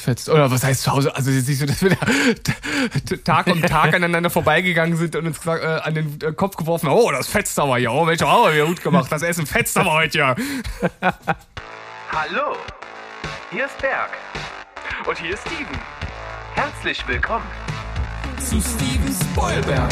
fetzt. Oder was heißt zu Hause? Also jetzt nicht so, dass wir da Tag um Tag aneinander vorbeigegangen sind und uns gesagt, äh, an den äh, Kopf geworfen haben, oh, das fetzt aber hier. Oh, Mensch, oh, wir gut gemacht. Das Essen fetzt aber heute ja. Hallo, hier ist Berg. Und hier ist Steven. Herzlich willkommen. Zu Steven Spoilberg.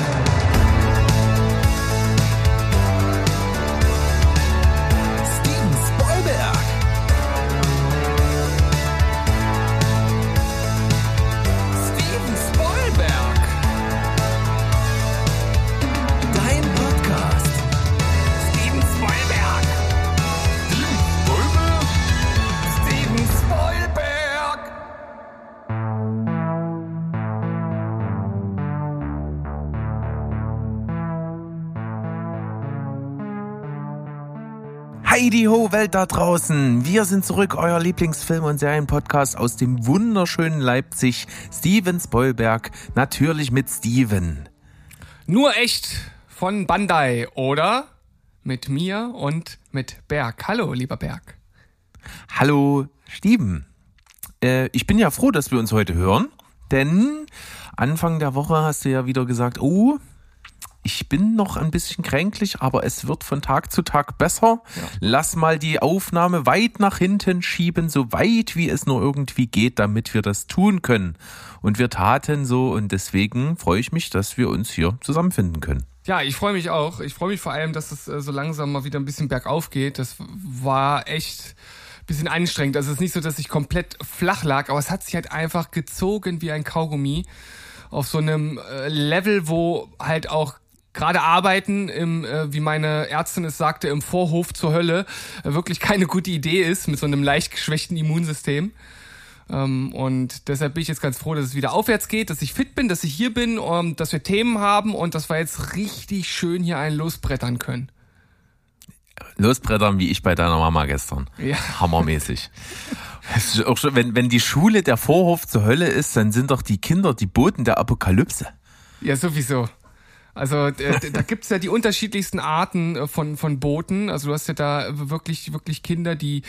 Heidi Ho, Welt da draußen. Wir sind zurück, euer Lieblingsfilm- und Serienpodcast aus dem wunderschönen Leipzig. Steven Spoilberg, natürlich mit Steven. Nur echt von Bandai, oder? Mit mir und mit Berg. Hallo, lieber Berg. Hallo, Steven. Äh, ich bin ja froh, dass wir uns heute hören, denn Anfang der Woche hast du ja wieder gesagt, oh, ich bin noch ein bisschen kränklich, aber es wird von Tag zu Tag besser. Lass mal die Aufnahme weit nach hinten schieben, so weit wie es nur irgendwie geht, damit wir das tun können. Und wir taten so und deswegen freue ich mich, dass wir uns hier zusammenfinden können. Ja, ich freue mich auch. Ich freue mich vor allem, dass es äh, so langsam mal wieder ein bisschen bergauf geht. Das war echt ein bisschen anstrengend. Also es ist nicht so, dass ich komplett flach lag, aber es hat sich halt einfach gezogen wie ein Kaugummi auf so einem äh, Level, wo halt auch gerade arbeiten im, äh, wie meine Ärztin es sagte, im Vorhof zur Hölle äh, wirklich keine gute Idee ist mit so einem leicht geschwächten Immunsystem. Ähm, und deshalb bin ich jetzt ganz froh, dass es wieder aufwärts geht, dass ich fit bin, dass ich hier bin, um, dass wir Themen haben und dass wir jetzt richtig schön hier einen losbrettern können. Losbrettern wie ich bei deiner Mama gestern. Ja. Hammermäßig. Schon, wenn, wenn die Schule der Vorhof zur Hölle ist, dann sind doch die Kinder die Boten der Apokalypse. Ja, sowieso. Also äh, da gibt's ja die unterschiedlichsten Arten äh, von, von Booten. Also du hast ja da wirklich, wirklich Kinder, die,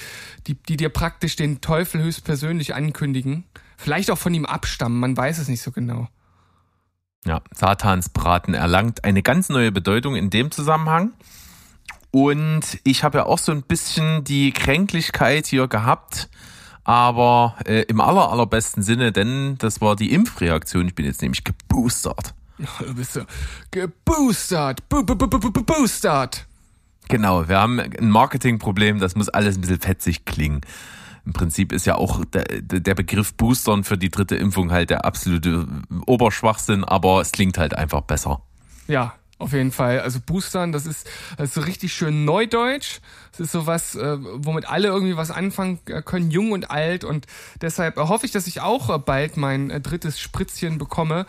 die, die dir praktisch den Teufel höchstpersönlich ankündigen. Vielleicht auch von ihm abstammen, man weiß es nicht so genau. Ja, Satansbraten erlangt eine ganz neue Bedeutung in dem Zusammenhang. Und ich habe ja auch so ein bisschen die Kränklichkeit hier gehabt, aber äh, im aller, allerbesten Sinne, denn das war die Impfreaktion. Ich bin jetzt nämlich geboostert. Du bist so geboostert, bo bo bo bo bo boostert. Genau, wir haben ein Marketingproblem, das muss alles ein bisschen fetzig klingen. Im Prinzip ist ja auch der, der Begriff Boostern für die dritte Impfung halt der absolute Oberschwachsinn, aber es klingt halt einfach besser. Ja, auf jeden Fall. Also Boostern, das ist, das ist so richtig schön Neudeutsch. Das ist sowas, äh, womit alle irgendwie was anfangen äh, können, jung und alt. Und deshalb hoffe ich, dass ich auch äh, bald mein äh, drittes Spritzchen bekomme.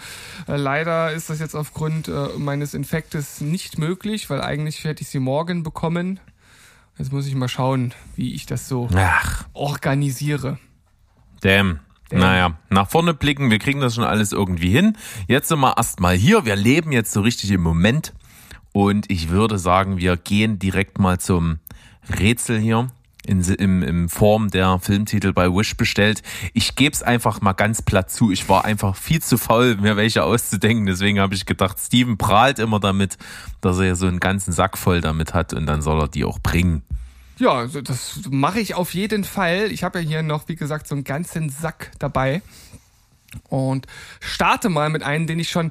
Äh, leider ist das jetzt aufgrund äh, meines Infektes nicht möglich, weil eigentlich hätte ich sie morgen bekommen. Jetzt muss ich mal schauen, wie ich das so Ach, organisiere. damn. Naja, nach vorne blicken, wir kriegen das schon alles irgendwie hin. Jetzt sind wir erstmal hier, wir leben jetzt so richtig im Moment. Und ich würde sagen, wir gehen direkt mal zum Rätsel hier. In, im, im Form der Filmtitel bei Wish bestellt. Ich gebe es einfach mal ganz platt zu. Ich war einfach viel zu faul, mir welche auszudenken. Deswegen habe ich gedacht, Steven prahlt immer damit, dass er ja so einen ganzen Sack voll damit hat und dann soll er die auch bringen. Ja, das mache ich auf jeden Fall. Ich habe ja hier noch, wie gesagt, so einen ganzen Sack dabei. Und starte mal mit einem, den ich schon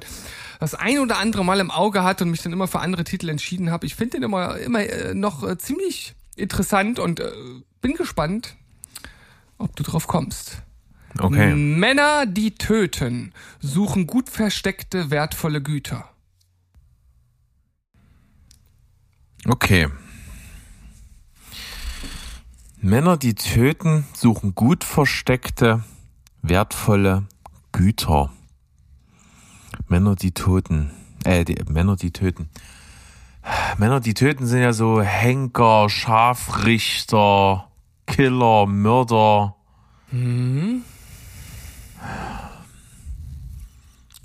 das ein oder andere Mal im Auge hatte und mich dann immer für andere Titel entschieden habe. Ich finde den immer, immer äh, noch äh, ziemlich interessant und äh, bin gespannt, ob du drauf kommst. Okay. Männer, die töten, suchen gut versteckte, wertvolle Güter. Okay. Männer, die töten, suchen gut versteckte, wertvolle Güter. Männer, die töten. Äh, die, Männer, die töten. Männer, die töten, sind ja so Henker, Scharfrichter, Killer, Mörder.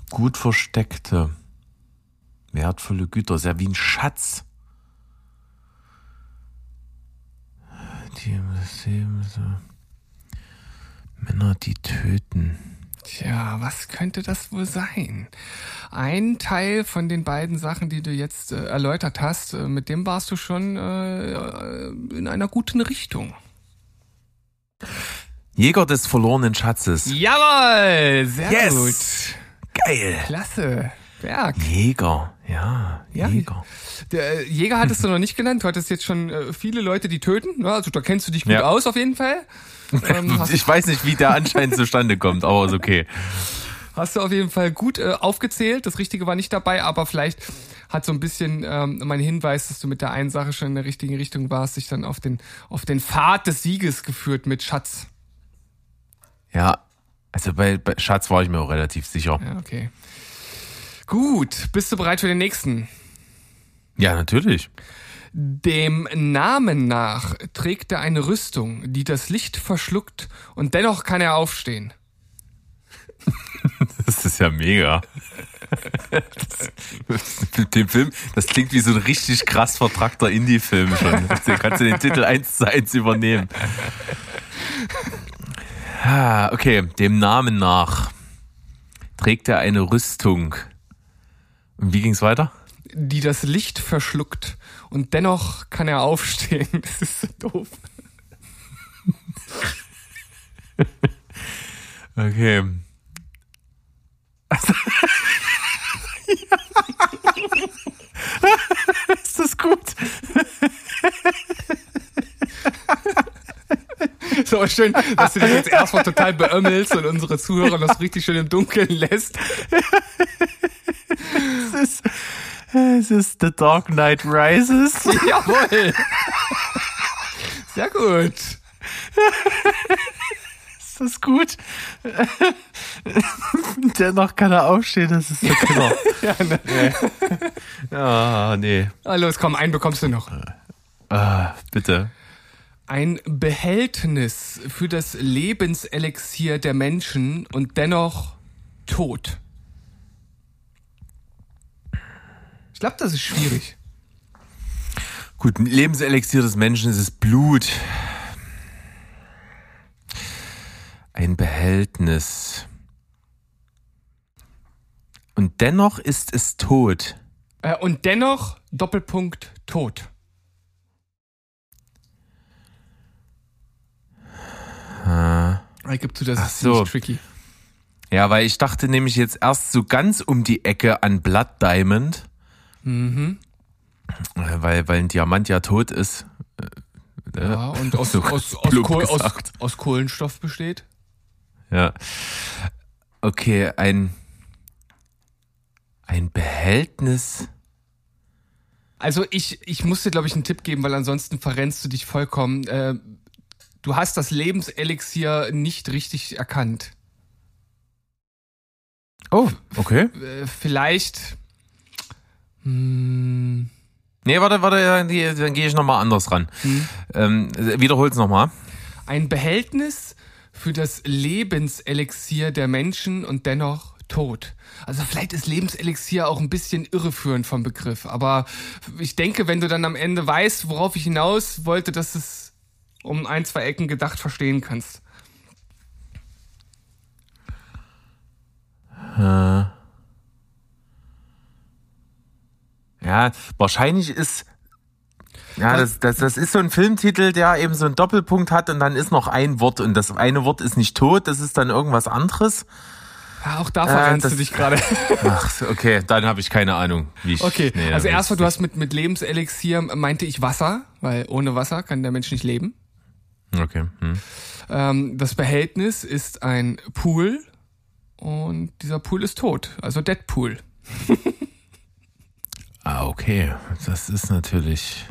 Gut versteckte, wertvolle Güter. Ist ja wie ein Schatz. Die Systeme, so. Männer, die töten. töten. Tja, was könnte das wohl sein? Ein Teil von den beiden Sachen, die du jetzt äh, erläutert hast, äh, mit dem warst du schon äh, äh, in einer guten Richtung. Jäger des verlorenen Schatzes. Jawohl, sehr Yes. gut. Geil. Klasse. Berg. Jäger, ja, Ja. Jäger. Der äh, Jäger hattest du noch nicht genannt. Du hattest jetzt schon äh, viele Leute, die töten. Also da kennst du dich gut Ja. aus auf jeden Fall. Ähm, Ich weiß nicht, wie der anscheinend zustande kommt, aber ist okay. hast du auf jeden Fall gut äh, aufgezählt. Das Richtige war nicht dabei, aber vielleicht hat so ein bisschen ähm, mein Hinweis, dass du mit der einen Sache schon in der richtigen Richtung warst, dich dann auf den, auf den Pfad des Sieges geführt mit Schatz. Ja, also bei, bei Schatz war ich mir auch relativ sicher. Ja, okay. Gut, bist du bereit für den nächsten? Ja, natürlich. Dem Namen nach trägt er eine Rüstung, die das Licht verschluckt und dennoch kann er aufstehen. Das ist ja mega. Das, mit dem Film, das klingt wie so ein richtig krass vertrackter Indie-Film schon. Da kannst du den Titel eins zu eins übernehmen. Ah, okay, dem Namen nach trägt er eine Rüstung. Wie ging's weiter? die das Licht verschluckt und dennoch kann er aufstehen. Das ist so doof. Okay. Ist das gut? So schön, dass du dich jetzt erstmal total beömmelst und unsere Zuhörer noch so richtig schön im Dunkeln lässt. Es ist, The Dark Knight Rises. Jawohl. Sehr gut. Ist das gut? Dennoch kann er aufstehen, das ist so klar. Ja, ne. Ah, nee. Ah, los, komm, einen bekommst du noch. Ah, bitte. Ein Behältnis für das Lebenselixier der Menschen und dennoch tot. Ich glaube, das ist schwierig. Gut, ein Lebenselixier des Menschen ist es Blut. Ein Behältnis. Und dennoch ist es tot. Äh, und dennoch Doppelpunkt tot. Ich gebe zu, das ist so. ziemlich tricky. Ja, weil ich dachte nämlich jetzt erst so ganz um die Ecke an Blood Diamond. Mhm. Weil, weil ein Diamant ja tot ist. Ja, und aus, So aus, aus, Kohl, aus, aus Kohlenstoff besteht. Ja. Okay, ein, ein Behältnis. Also ich, ich muss dir, glaube ich, einen Tipp geben, weil ansonsten verrennst du dich vollkommen. Äh, du hast das Lebenselixier nicht richtig erkannt. Oh, okay. Äh, vielleicht. Hm, Nee, warte, warte, dann, geh- dann gehe ich nochmal anders ran. Ähm, wiederhol's nochmal. ein Behältnis für das Lebenselixier der Menschen und dennoch tot. Also vielleicht ist Lebenselixier auch ein bisschen irreführend vom Begriff, aber ich denke, wenn du dann am Ende weißt, worauf ich hinaus wollte, dass es um ein, zwei Ecken gedacht verstehen kannst. Ja, wahrscheinlich ist. Ja, das, das, das ist so ein Filmtitel, der eben so einen Doppelpunkt hat und dann ist noch ein Wort und das eine Wort ist nicht tot, das ist dann irgendwas anderes. Ja, auch da verrennst das- du dich gerade. Ach, okay, dann habe ich keine Ahnung, wie ich. Okay, nee, also erstmal, du hast mit, mit Lebenselixier, meinte ich Wasser, weil ohne Wasser kann der Mensch nicht leben. Okay. Hm. Ähm, das Behältnis ist ein Pool und dieser Pool ist tot, also Deadpool. Ah, okay. Das ist natürlich.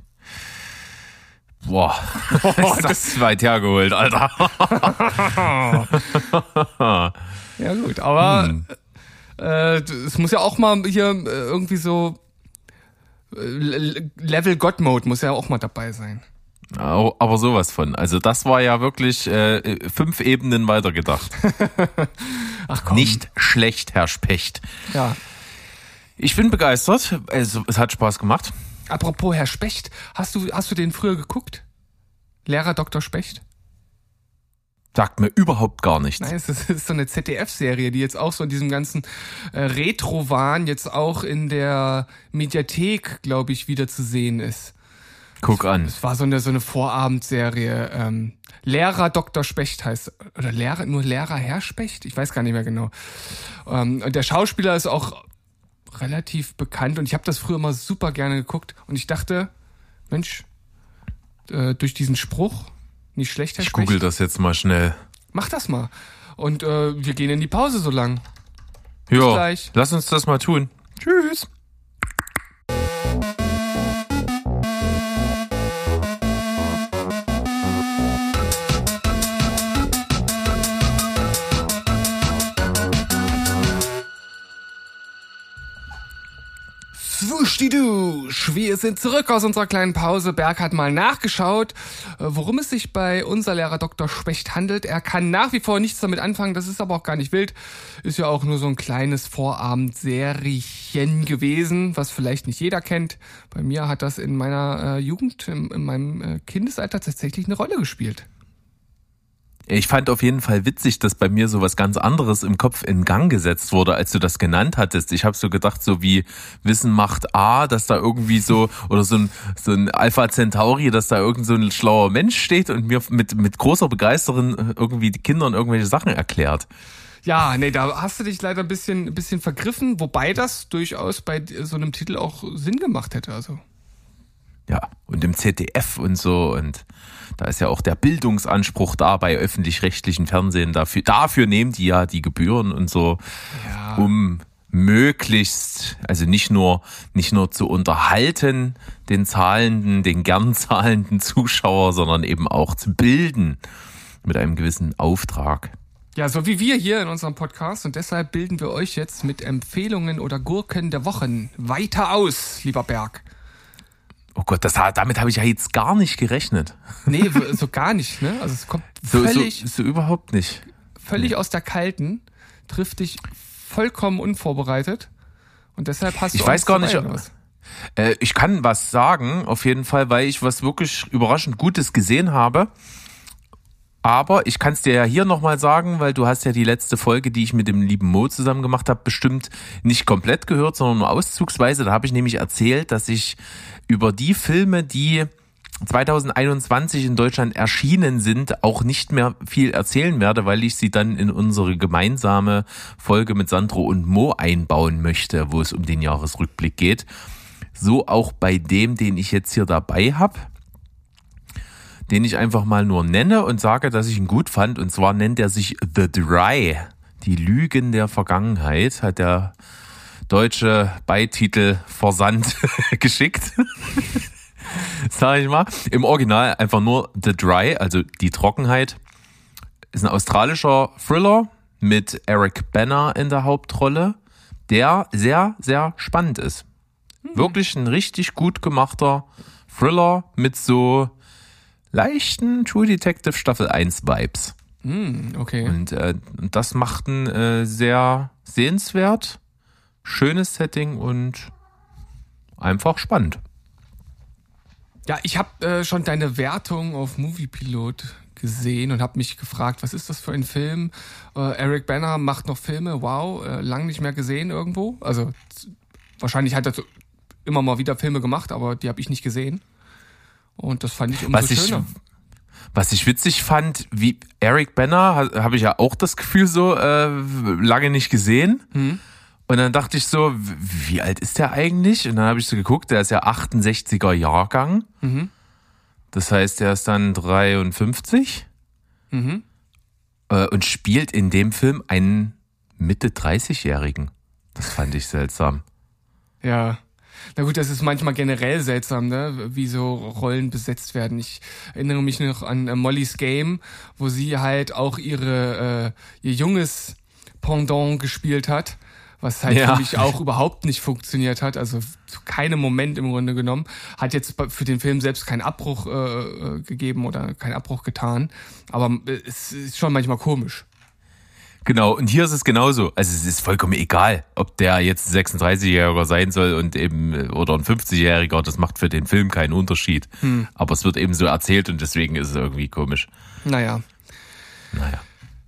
Boah, ist das weit hergeholt, Alter. Ja gut, aber Hm. äh, es muss ja auch mal hier äh, irgendwie so äh, Le- Level God Mode muss ja auch mal dabei sein. Aber sowas von. Also das war ja wirklich äh, fünf Ebenen weitergedacht. Ach komm. Nicht schlecht, Herr Specht. Ja. Ich bin begeistert. Also, es hat Spaß gemacht. Apropos Herr Specht, hast du hast du den früher geguckt? Lehrer Dr. Specht? Sagt mir überhaupt gar nichts. Nein, es ist, es ist so eine ZDF-Serie, die jetzt auch so in diesem ganzen äh, Retro-Wahn jetzt auch in der Mediathek, glaube ich, wieder zu sehen ist. Guck an. Es war so eine, so eine Vorabendserie. Ähm, Lehrer Dr. Specht heißt, oder Lehrer, nur Lehrer Herr Specht? Ich weiß gar nicht mehr genau. Ähm, und der Schauspieler ist auch relativ bekannt und ich habe das früher mal super gerne geguckt und ich dachte, Mensch, äh, durch diesen Spruch, nicht schlecht, Herr Ich google das jetzt mal schnell. Mach das mal. Und äh, wir gehen in die Pause so lang. Ja, gleich. lass uns das mal tun. Tschüss. Swuschdidusch, wir sind zurück aus unserer kleinen Pause. Berg hat mal nachgeschaut, äh, worum es sich bei unser Lehrer Dr. Specht handelt. Er kann nach wie vor nichts damit anfangen, das ist aber auch gar nicht wild. Ist ja auch nur so ein kleines Vorabendseriechen gewesen, was vielleicht nicht jeder kennt. Bei mir hat das in meiner äh, Jugend, in, in meinem äh, Kindesalter tatsächlich eine Rolle gespielt. Ich fand auf jeden Fall witzig, dass bei mir so was ganz anderes im Kopf in Gang gesetzt wurde, als du das genannt hattest. Ich habe so gedacht, so wie Wissen macht A, dass da irgendwie so, oder so ein, so ein Alpha Centauri, dass da irgend so ein schlauer Mensch steht und mir mit, mit großer Begeisterung irgendwie die Kindern irgendwelche Sachen erklärt. Ja, nee, da hast du dich leider ein bisschen, ein bisschen vergriffen, wobei das durchaus bei so einem Titel auch Sinn gemacht hätte. Also. Ja, und im ZDF und so und da ist ja auch der Bildungsanspruch da bei öffentlich-rechtlichen Fernsehen. Dafür, dafür nehmen die ja die Gebühren und so, Ja. um möglichst, also nicht nur, nicht nur zu unterhalten, den zahlenden, den gern zahlenden Zuschauer, sondern eben auch zu bilden mit einem gewissen Auftrag. Ja, so wie wir hier in unserem Podcast und deshalb bilden wir euch jetzt mit Empfehlungen oder Gurken der Wochen weiter aus, lieber Berg. Oh Gott, das, damit habe ich ja jetzt gar nicht gerechnet. Nee, w- so gar nicht, ne? Also es kommt So, völlig, so, so überhaupt nicht. völlig aus der Kalten, trifft dich vollkommen unvorbereitet und deshalb hast du Ich weiß gar nicht, was? Äh, ich kann was sagen, auf jeden Fall, weil ich was wirklich überraschend Gutes gesehen habe. Aber ich kann es dir ja hier nochmal sagen, weil du hast ja die letzte Folge, die ich mit dem lieben Mo zusammen gemacht habe, bestimmt nicht komplett gehört, sondern nur auszugsweise. Da habe ich nämlich erzählt, dass ich über die Filme, die 2021 in Deutschland erschienen sind, auch nicht mehr viel erzählen werde, weil ich sie dann in unsere gemeinsame Folge mit Sandro und Mo einbauen möchte, wo es um den Jahresrückblick geht. So auch bei dem, den ich jetzt hier dabei habe, den ich einfach mal nur nenne und sage, dass ich ihn gut fand. Und zwar nennt er sich The Dry, die Lügen der Vergangenheit, hat der deutsche Beititel Versand geschickt. Sag ich mal. Im Original einfach nur The Dry, also die Trockenheit. Ist ein australischer Thriller mit Eric Banner in der Hauptrolle, der sehr, sehr spannend ist. Wirklich ein richtig gut gemachter Thriller mit so leichten True Detective Staffel 1 Vibes. Hm, okay. Und äh, das macht ein äh, sehr sehenswert, schönes Setting und einfach spannend. Ja, ich habe äh, schon deine Wertung auf Moviepilot gesehen und habe mich gefragt, was ist das für ein Film? Äh, Eric Banner macht noch Filme, wow, äh, lang nicht mehr gesehen irgendwo. Also wahrscheinlich hat er immer mal wieder Filme gemacht, aber die habe ich nicht gesehen. Und das fand ich umso Was ich, schöner. was ich witzig fand, wie Eric Banner, ha- habe ich ja auch das Gefühl so äh, lange nicht gesehen. Hm. Und dann dachte ich so, wie alt ist der eigentlich? Und dann habe ich so geguckt, der ist ja 68er Jahrgang. Mhm. Das heißt, er ist dann 53 Mhm. äh, und spielt in dem Film einen Mitte 30-Jährigen. Das fand ich seltsam. Ja. Na gut, das ist manchmal generell seltsam, ne? wie so Rollen besetzt werden. Ich erinnere mich noch an äh, Molly's Game, wo sie halt auch ihre äh, ihr junges Pendant gespielt hat, was halt Ja. für mich auch überhaupt nicht funktioniert hat. Also zu keinem Moment im Grunde genommen. Hat jetzt für den Film selbst keinen Abbruch äh, äh, gegeben oder keinen Abbruch getan. Aber äh, es ist schon manchmal komisch. Genau, und hier ist es genauso. Also es ist vollkommen egal, ob der jetzt 36-Jähriger sein soll und eben äh, oder ein 50-Jähriger, das macht für den Film keinen Unterschied. Aber es wird eben so erzählt und deswegen ist es irgendwie komisch. Naja. Naja.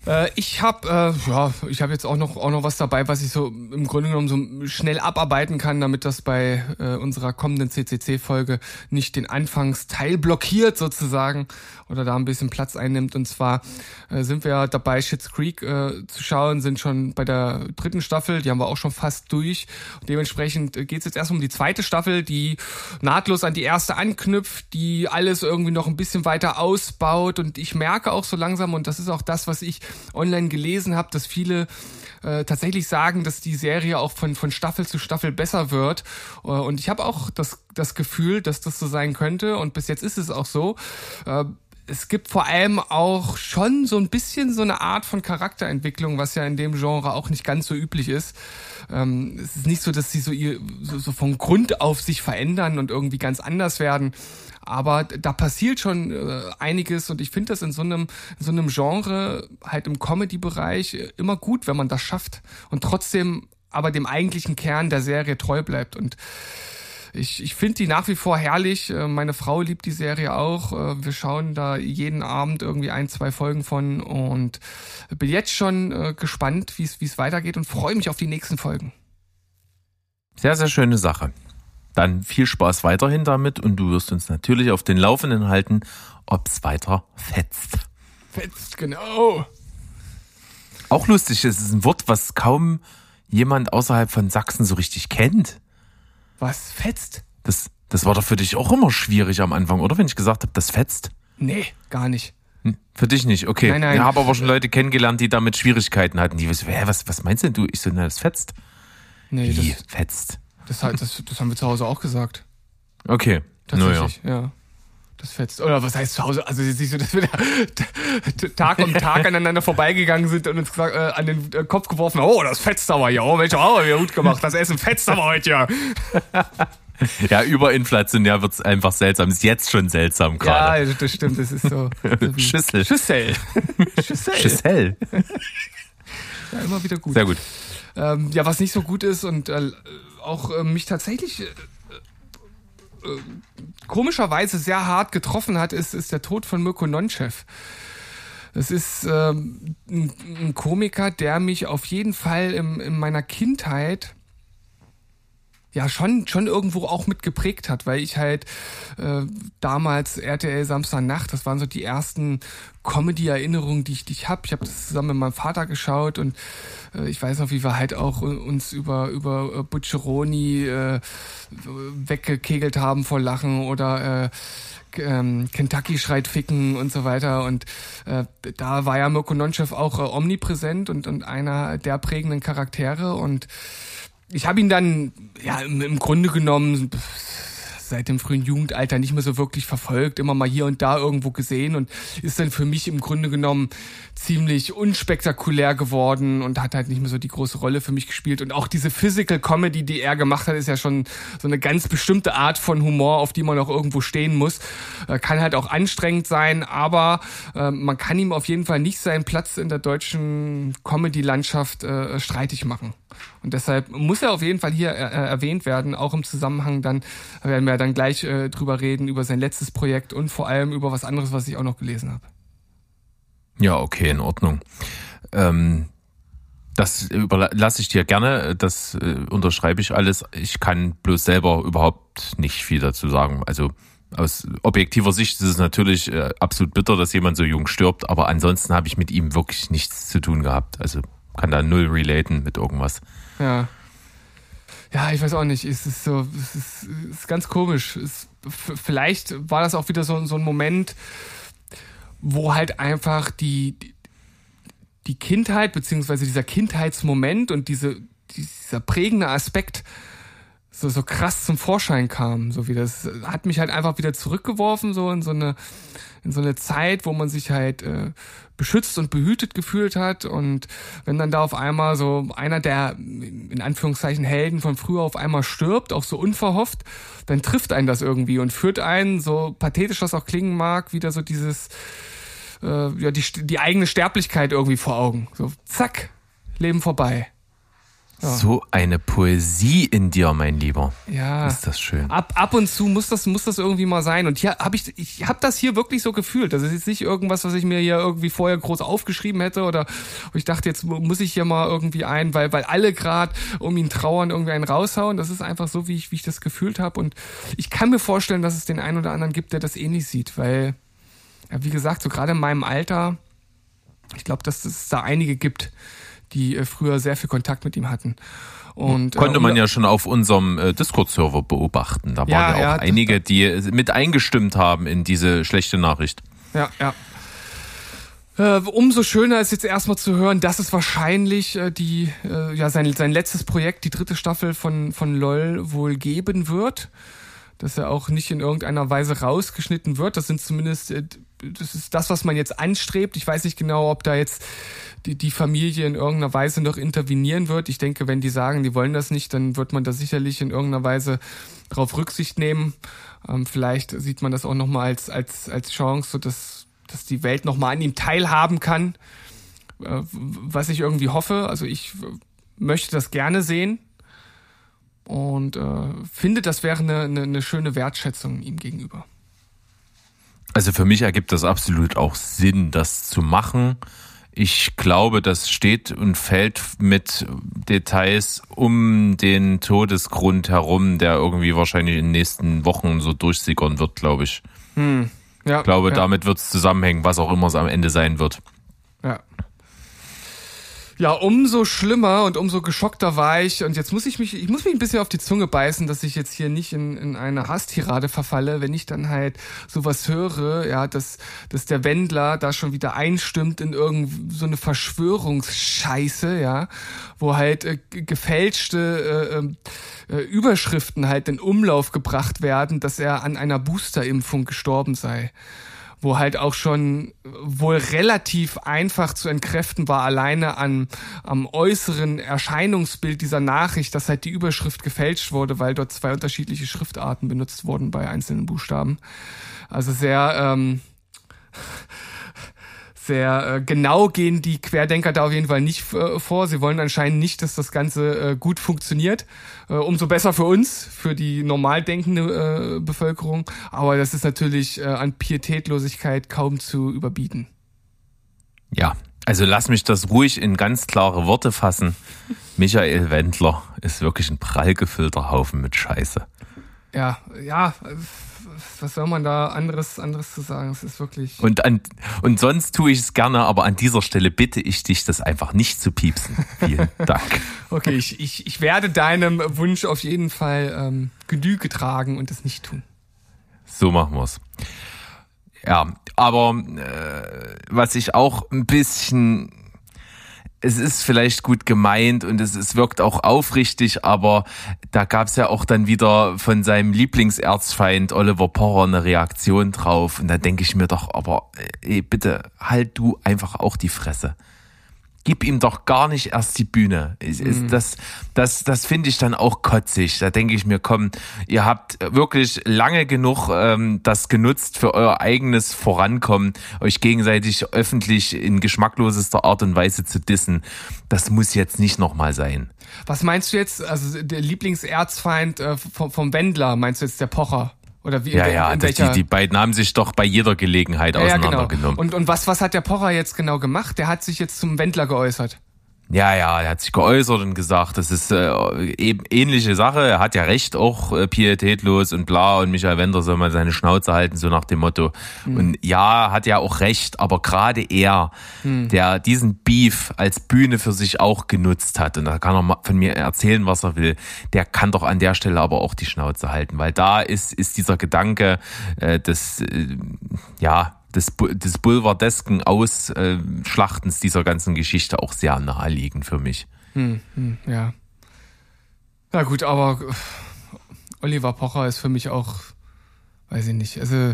Äh, ich habe äh, ja, ich habe jetzt auch noch auch noch was dabei, was ich so im Grunde genommen so schnell abarbeiten kann, damit das bei äh, unserer kommenden CCC-Folge nicht den Anfangsteil blockiert sozusagen oder da ein bisschen Platz einnimmt. Und zwar äh, sind wir dabei, Shits Creek äh, zu schauen, sind schon bei der dritten Staffel, die haben wir auch schon fast durch. Und dementsprechend äh, geht es jetzt erst um die zweite Staffel, die nahtlos an die erste anknüpft, die alles irgendwie noch ein bisschen weiter ausbaut. Und ich merke auch so langsam, und das ist auch das, was ich online gelesen habe, dass viele äh, tatsächlich sagen, dass die Serie auch von, von Staffel zu Staffel besser wird. Äh, und ich habe auch das, das Gefühl, dass das so sein könnte. Und bis jetzt ist es auch so. Äh, es gibt vor allem auch schon so ein bisschen so eine Art von Charakterentwicklung, was ja in dem Genre auch nicht ganz so üblich ist. Ähm, es ist nicht so, dass sie so, ihr, so, so von Grund auf sich verändern und irgendwie ganz anders werden. Aber da passiert schon äh, einiges und ich finde das in so einem in so einem Genre halt im Comedy-Bereich äh, immer gut, wenn man das schafft und trotzdem aber dem eigentlichen Kern der Serie treu bleibt und ich, ich finde die nach wie vor herrlich. Äh, meine Frau liebt die Serie auch. Äh, wir schauen da jeden Abend irgendwie ein, zwei Folgen von und bin jetzt schon gespannt, wie es weitergeht und freue mich auf die nächsten Folgen. Sehr, sehr schöne Sache. Dann viel Spaß weiterhin damit und du wirst uns natürlich auf den Laufenden halten, ob es weiter fetzt. Fetzt, genau. Auch lustig, es ist ein Wort, was kaum jemand außerhalb von Sachsen so richtig kennt. Was fetzt? Das, das war doch für dich auch immer schwierig am Anfang, oder? Wenn ich gesagt habe, das fetzt. Nee, gar nicht. Hm, Für dich nicht, okay. Nein, nein. Ich habe aber schon Leute kennengelernt, die damit Schwierigkeiten hatten. Die wissen, hä, was, was meinst denn du? Ich so, na, das fetzt. Nee, Wie? das, Fetzt. Das, das, das haben wir zu Hause auch gesagt. Okay. Naja. Tatsächlich, ja. Das fetzt. Oder was heißt zu Hause? Also jetzt nicht so, dass wir da Tag um Tag aneinander vorbeigegangen sind und uns gesagt, äh, an den äh, Kopf geworfen, oh, das fetzt aber hier. Oh, Mensch, oh, wir gut gemacht. Das Essen fetzt aber heute ja. Ja, überinflationär wird's einfach seltsam. Ist jetzt schon seltsam gerade. Ja, das stimmt. Das ist so. Schüssel. Schüssel. Schüssel. Schüssel. Ja, immer wieder gut. Sehr gut. Ähm, ja, was nicht so gut ist und äh, auch äh, mich tatsächlich äh, äh, komischerweise sehr hart getroffen hat, ist, ist der Tod von Mirko Nonchev. Das ist ähm, ein, ein Komiker, der mich auf jeden Fall im, in meiner Kindheit ja schon schon irgendwo auch mit geprägt hat, weil ich halt äh, damals RTL Samstagnacht, das waren so die ersten Comedy-Erinnerungen, die ich, die ich habe. Ich habe das zusammen mit meinem Vater geschaut und äh, ich weiß noch, wie wir halt auch äh, uns über über äh, Bucciaroni äh, weggekegelt haben vor Lachen oder äh, ähm, Kentucky schreit ficken und so weiter. Und äh, da war ja Mirko Nonchev auch äh, omnipräsent und, und einer der prägenden Charaktere. Und ich habe ihn dann ja im, im Grunde genommen seit dem frühen Jugendalter nicht mehr so wirklich verfolgt, immer mal hier und da irgendwo gesehen und ist dann für mich im Grunde genommen ziemlich unspektakulär geworden und hat halt nicht mehr so die große Rolle für mich gespielt. Und auch diese Physical Comedy, die er gemacht hat, ist ja schon so eine ganz bestimmte Art von Humor, auf die man auch irgendwo stehen muss. Äh, Kann halt auch anstrengend sein, aber äh, man kann ihm auf jeden Fall nicht seinen Platz in der deutschen Comedy-Landschaft äh, streitig machen. Und deshalb muss er auf jeden Fall hier äh, erwähnt werden, auch im Zusammenhang dann, da werden wir dann gleich äh, drüber reden, über sein letztes Projekt und vor allem über was anderes, was ich auch noch gelesen habe. Ja, okay, in Ordnung. Ähm, das überlasse ich dir gerne, das äh, unterschreibe ich alles. Ich kann bloß selber überhaupt nicht viel dazu sagen. Also aus objektiver Sicht ist es natürlich äh, absolut bitter, dass jemand so jung stirbt, aber ansonsten habe ich mit ihm wirklich nichts zu tun gehabt. Also kann da null relaten mit irgendwas. Ja. Ja, ich weiß auch nicht. Es ist so, es ist, es ist ganz komisch. Es, vielleicht war das auch wieder so, so ein Moment, wo halt einfach die, die- die Kindheit, beziehungsweise dieser Kindheitsmoment und diese, dieser prägende Aspekt so, so krass zum Vorschein kam. So wie das hat mich halt einfach wieder zurückgeworfen, so in so eine, in so eine Zeit, wo man sich halt äh, beschützt und behütet gefühlt hat. Und wenn dann da auf einmal so einer der in Anführungszeichen Helden von früher auf einmal stirbt, auch so unverhofft, dann trifft einen das irgendwie und führt einen, so pathetisch das auch klingen mag, wieder so dieses, äh, ja, die, die eigene Sterblichkeit irgendwie vor Augen. So, zack, Leben vorbei. So eine Poesie in dir, mein Lieber. Ja. Ist das schön. Ab, ab und zu muss das, muss das irgendwie mal sein. Und hier habe ich, ich habe das hier wirklich so gefühlt. Das ist jetzt nicht irgendwas, was ich mir hier irgendwie vorher groß aufgeschrieben hätte oder ich dachte, jetzt muss ich hier mal irgendwie ein, weil, weil alle gerade um ihn trauern, irgendwie einen raushauen. Das ist einfach so, wie ich, wie ich das gefühlt habe. Und ich kann mir vorstellen, dass es den einen oder anderen gibt, der das ähnlich sieht, weil, ja, wie gesagt, so gerade in meinem Alter, ich glaube, dass es da einige gibt, die äh, früher sehr viel Kontakt mit ihm hatten. Und, äh, Konnte man ja schon auf unserem äh, Discord-Server beobachten. Da waren Ja, auch einige, die äh, mit eingestimmt haben in diese schlechte Nachricht. Ja, ja. Äh, umso schöner ist jetzt erstmal zu hören, dass es wahrscheinlich äh, die, äh, ja, sein, sein letztes Projekt, die dritte Staffel von, von LOL wohl geben wird. Dass er auch nicht in irgendeiner Weise rausgeschnitten wird. Das sind zumindest, das ist das, was man jetzt anstrebt. Ich weiß nicht genau, ob da jetzt die, die Familie in irgendeiner Weise noch intervenieren wird. Ich denke, wenn die sagen, die wollen das nicht, dann wird man da sicherlich in irgendeiner Weise darauf Rücksicht nehmen. Ähm, vielleicht sieht man das auch nochmal als, als, als Chance, so dass, dass die Welt nochmal an ihm teilhaben kann. Äh, was ich irgendwie hoffe. Also ich äh, möchte das gerne sehen. Und äh, finde, das wäre eine, eine, eine schöne Wertschätzung ihm gegenüber. Also für mich ergibt das absolut auch Sinn, das zu machen. Ich glaube, das steht und fällt mit Details um den Todesgrund herum, der irgendwie wahrscheinlich in den nächsten Wochen so durchsickern wird, glaube ich. Ja, Ich glaube, ja, damit wird es zusammenhängen, was auch immer es am Ende sein wird. Ja. Ja, umso schlimmer und umso geschockter war ich. Und jetzt muss ich mich, ich muss mich ein bisschen auf die Zunge beißen, dass ich jetzt hier nicht in, in eine Hasstirade verfalle, wenn ich dann halt sowas höre, ja, dass, dass der Wendler da schon wieder einstimmt in irgend so eine Verschwörungsscheiße, ja, wo halt äh, gefälschte äh, ähm, äh, Überschriften halt in Umlauf gebracht werden, dass er an einer Boosterimpfung gestorben sei wo halt auch schon wohl relativ einfach zu entkräften war, alleine an, am äußeren Erscheinungsbild dieser Nachricht, dass halt die Überschrift gefälscht wurde, weil dort zwei unterschiedliche Schriftarten benutzt wurden bei einzelnen Buchstaben. Also sehr, ähm, sehr äh, genau gehen die Querdenker da auf jeden Fall nicht äh, vor. Sie wollen anscheinend nicht, dass das Ganze äh, gut funktioniert. Äh, umso besser für uns, für die normal denkende äh, Bevölkerung. Aber das ist natürlich äh, an Pietätlosigkeit kaum zu überbieten. Ja, also lass mich das ruhig in ganz klare Worte fassen. Michael Wendler ist wirklich ein prall gefüllter Haufen mit Scheiße. Ja, ja, äh, was soll man da anderes, anderes zu sagen? Es ist wirklich. Und, an, und sonst tue ich es gerne, aber an dieser Stelle bitte ich dich, das einfach nicht zu piepsen. Vielen Dank. Okay, ich, ich, ich werde deinem Wunsch auf jeden Fall ähm, Genüge tragen und es nicht tun. So machen wir's. Ja, aber äh, was ich auch ein bisschen, es ist vielleicht gut gemeint und es, es wirkt auch aufrichtig, aber da gab's ja auch dann wieder von seinem Lieblingserzfeind Oliver Porrer eine Reaktion drauf und da denke ich mir doch, aber ey, bitte halt du einfach auch die Fresse. Gib ihm doch gar nicht erst die Bühne. Es, das das, das finde ich dann auch kotzig. Da denke ich mir, komm, ihr habt wirklich lange genug ähm, das genutzt für euer eigenes Vorankommen, euch gegenseitig öffentlich in geschmacklosester Art und Weise zu dissen. Das muss jetzt nicht nochmal sein. Was meinst du jetzt? Also der Lieblingserzfeind äh, vom, vom Wendler, meinst du jetzt der Pocher? Oder wie? in Ja, wel- ja, in das, die, welcher- die beiden haben sich doch bei jeder Gelegenheit Ja, ja, genau. auseinandergenommen. Und, und was, was hat der Pocher jetzt genau gemacht? Der hat sich jetzt zum Wendler geäußert. Ja, ja, er hat sich geäußert und gesagt, das ist äh, eben ähnliche Sache. Er hat ja recht, auch äh, pietätlos und bla. Und Michael Wender soll mal seine Schnauze halten, so nach dem Motto. Und ja, hat ja auch recht, aber gerade er, der diesen Beef als Bühne für sich auch genutzt hat, und da kann er mal von mir erzählen, was er will, der kann doch an der Stelle aber auch die Schnauze halten, weil da ist, ist dieser Gedanke äh, des, äh, ja, des, des boulevardesken Ausschlachtens dieser ganzen Geschichte auch sehr naheliegend für mich. Ja. Na gut, aber äh, Oliver Pocher ist für mich auch, weiß ich nicht, also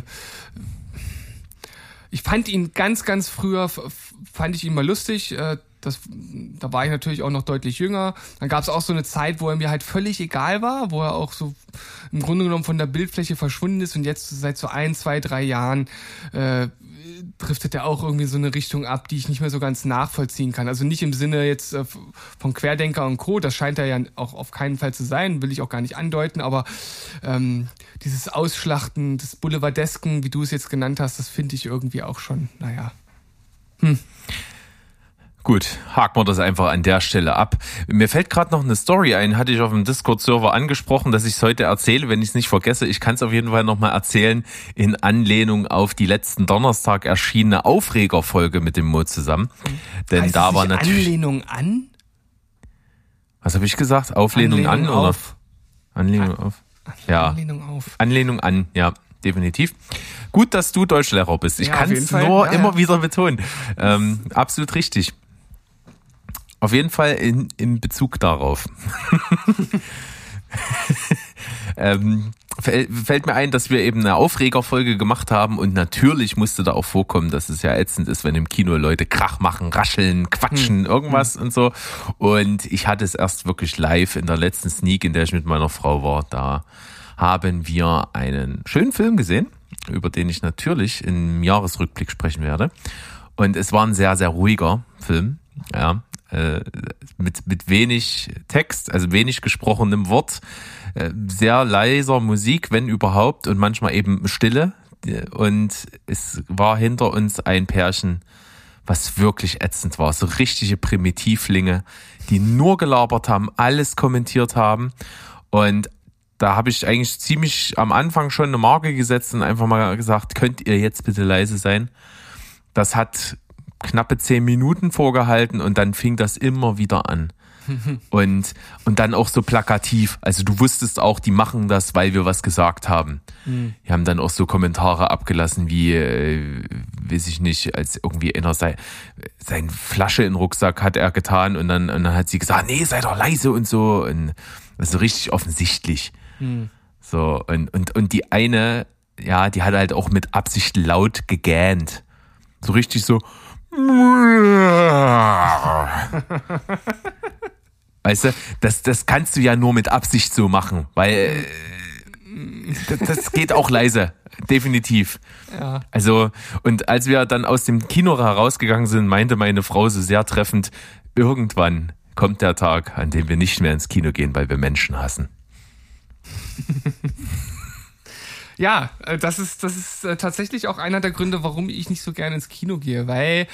ich fand ihn ganz, ganz früher, fand ich ihn mal lustig. äh, Das, da war ich natürlich auch noch deutlich jünger. Dann gab es auch so eine Zeit, wo er mir halt völlig egal war, wo er auch so im Grunde genommen von der Bildfläche verschwunden ist und jetzt seit so ein, zwei, drei Jahren äh, driftet er auch irgendwie so eine Richtung ab, die ich nicht mehr so ganz nachvollziehen kann. Also nicht im Sinne jetzt äh, von Querdenker und Co., das scheint er ja auch auf keinen Fall zu sein, will ich auch gar nicht andeuten, aber ähm, dieses Ausschlachten des Boulevardesken, wie du es jetzt genannt hast, das finde ich irgendwie auch schon, naja. Gut, haken wir das einfach an der Stelle ab. Mir fällt gerade noch eine Story ein, hatte ich auf dem Discord-Server angesprochen, dass ich es heute erzähle, wenn ich es nicht vergesse. Ich kann es auf jeden Fall nochmal erzählen, in Anlehnung auf die letzten Donnerstag erschienene Aufregerfolge mit dem Mo zusammen. Denn Heißt da war natürlich. Anlehnung an? Was habe ich gesagt? Auflehnung an oder? auf. Anlehnung auf. Ja. Anlehnung auf. Anlehnung an, ja, definitiv. Gut, dass du Deutschlehrer bist. Ich Ja, kann es nur Ja, immer ja. wieder betonen. Ähm, absolut richtig. Auf jeden Fall in, in Bezug darauf. ähm, fäll- fällt mir ein, dass wir eben eine Aufregerfolge gemacht haben und natürlich musste da auch vorkommen, dass es ja ätzend ist, wenn im Kino Leute Krach machen, rascheln, quatschen, irgendwas und so. Und ich hatte es erst wirklich live in der letzten Sneak, in der ich mit meiner Frau war. Da haben wir einen schönen Film gesehen, über den ich natürlich im Jahresrückblick sprechen werde. Und es war ein sehr, sehr ruhiger Film, ja, äh, mit, mit wenig Text, also wenig gesprochenem Wort, äh, sehr leiser Musik, wenn überhaupt, und manchmal eben Stille. Und es war hinter uns ein Pärchen, was wirklich ätzend war. So richtige Primitivlinge, die nur gelabert haben, alles kommentiert haben. Und da habe ich eigentlich ziemlich am Anfang schon eine Marke gesetzt und einfach mal gesagt, könnt ihr jetzt bitte leise sein? Das hat knappe zehn Minuten vorgehalten und dann fing das immer wieder an. Und, und dann auch so plakativ. Also du wusstest auch, die machen das, weil wir was gesagt haben. Die haben dann auch so Kommentare abgelassen wie, äh, weiß ich nicht, als irgendwie einer sei, sein Flasche in den Rucksack hat er getan und dann, und dann hat sie gesagt, nee, sei doch leise und so. Und also richtig offensichtlich. So, und, und, und die eine, ja, die hat halt auch mit Absicht laut gegähnt. So richtig so. Weißt du, das, das kannst du ja nur mit Absicht so machen, weil äh, das, das geht auch leise, definitiv. Ja. Also, und als wir dann aus dem Kino herausgegangen sind, meinte meine Frau so sehr treffend, irgendwann kommt der Tag, an dem wir nicht mehr ins Kino gehen, weil wir Menschen hassen. Ja, äh, das ist, das ist äh, tatsächlich auch einer der Gründe, warum ich nicht so gerne ins Kino gehe, weil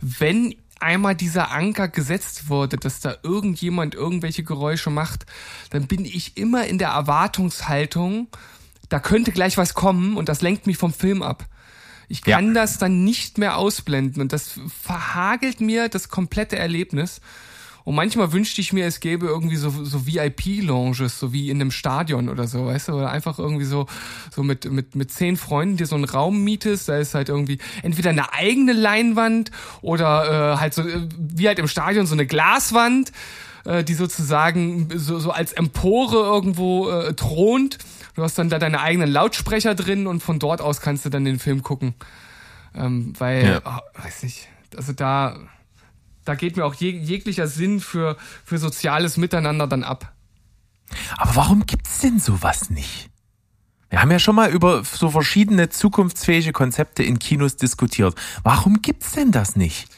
wenn einmal dieser Anker gesetzt wurde, dass da irgendjemand irgendwelche Geräusche macht, dann bin ich immer in der Erwartungshaltung, da könnte gleich was kommen und das lenkt mich vom Film ab. Ich Ja. kann das dann nicht mehr ausblenden und das verhagelt mir das komplette Erlebnis. Und manchmal wünschte ich mir, es gäbe irgendwie so, so VIP-Lounges, so wie in einem Stadion oder so, weißt du, oder einfach irgendwie so, so mit, mit, mit zehn Freunden, dir so einen Raum mietest, da ist halt irgendwie entweder eine eigene Leinwand oder äh, halt so, äh, wie halt im Stadion, so eine Glaswand, äh, die sozusagen so, so als Empore irgendwo äh, thront. Du hast dann da deine eigenen Lautsprecher drin und von dort aus kannst du dann den Film gucken. Ähm, weil, Ja. oh, weiß nicht, also da, da geht mir auch jeg jeglicher Sinn für, für soziales Miteinander dann ab. Aber warum gibt's denn sowas nicht? Wir haben ja schon mal über so verschiedene zukunftsfähige Konzepte in Kinos diskutiert. Warum gibt's denn das nicht?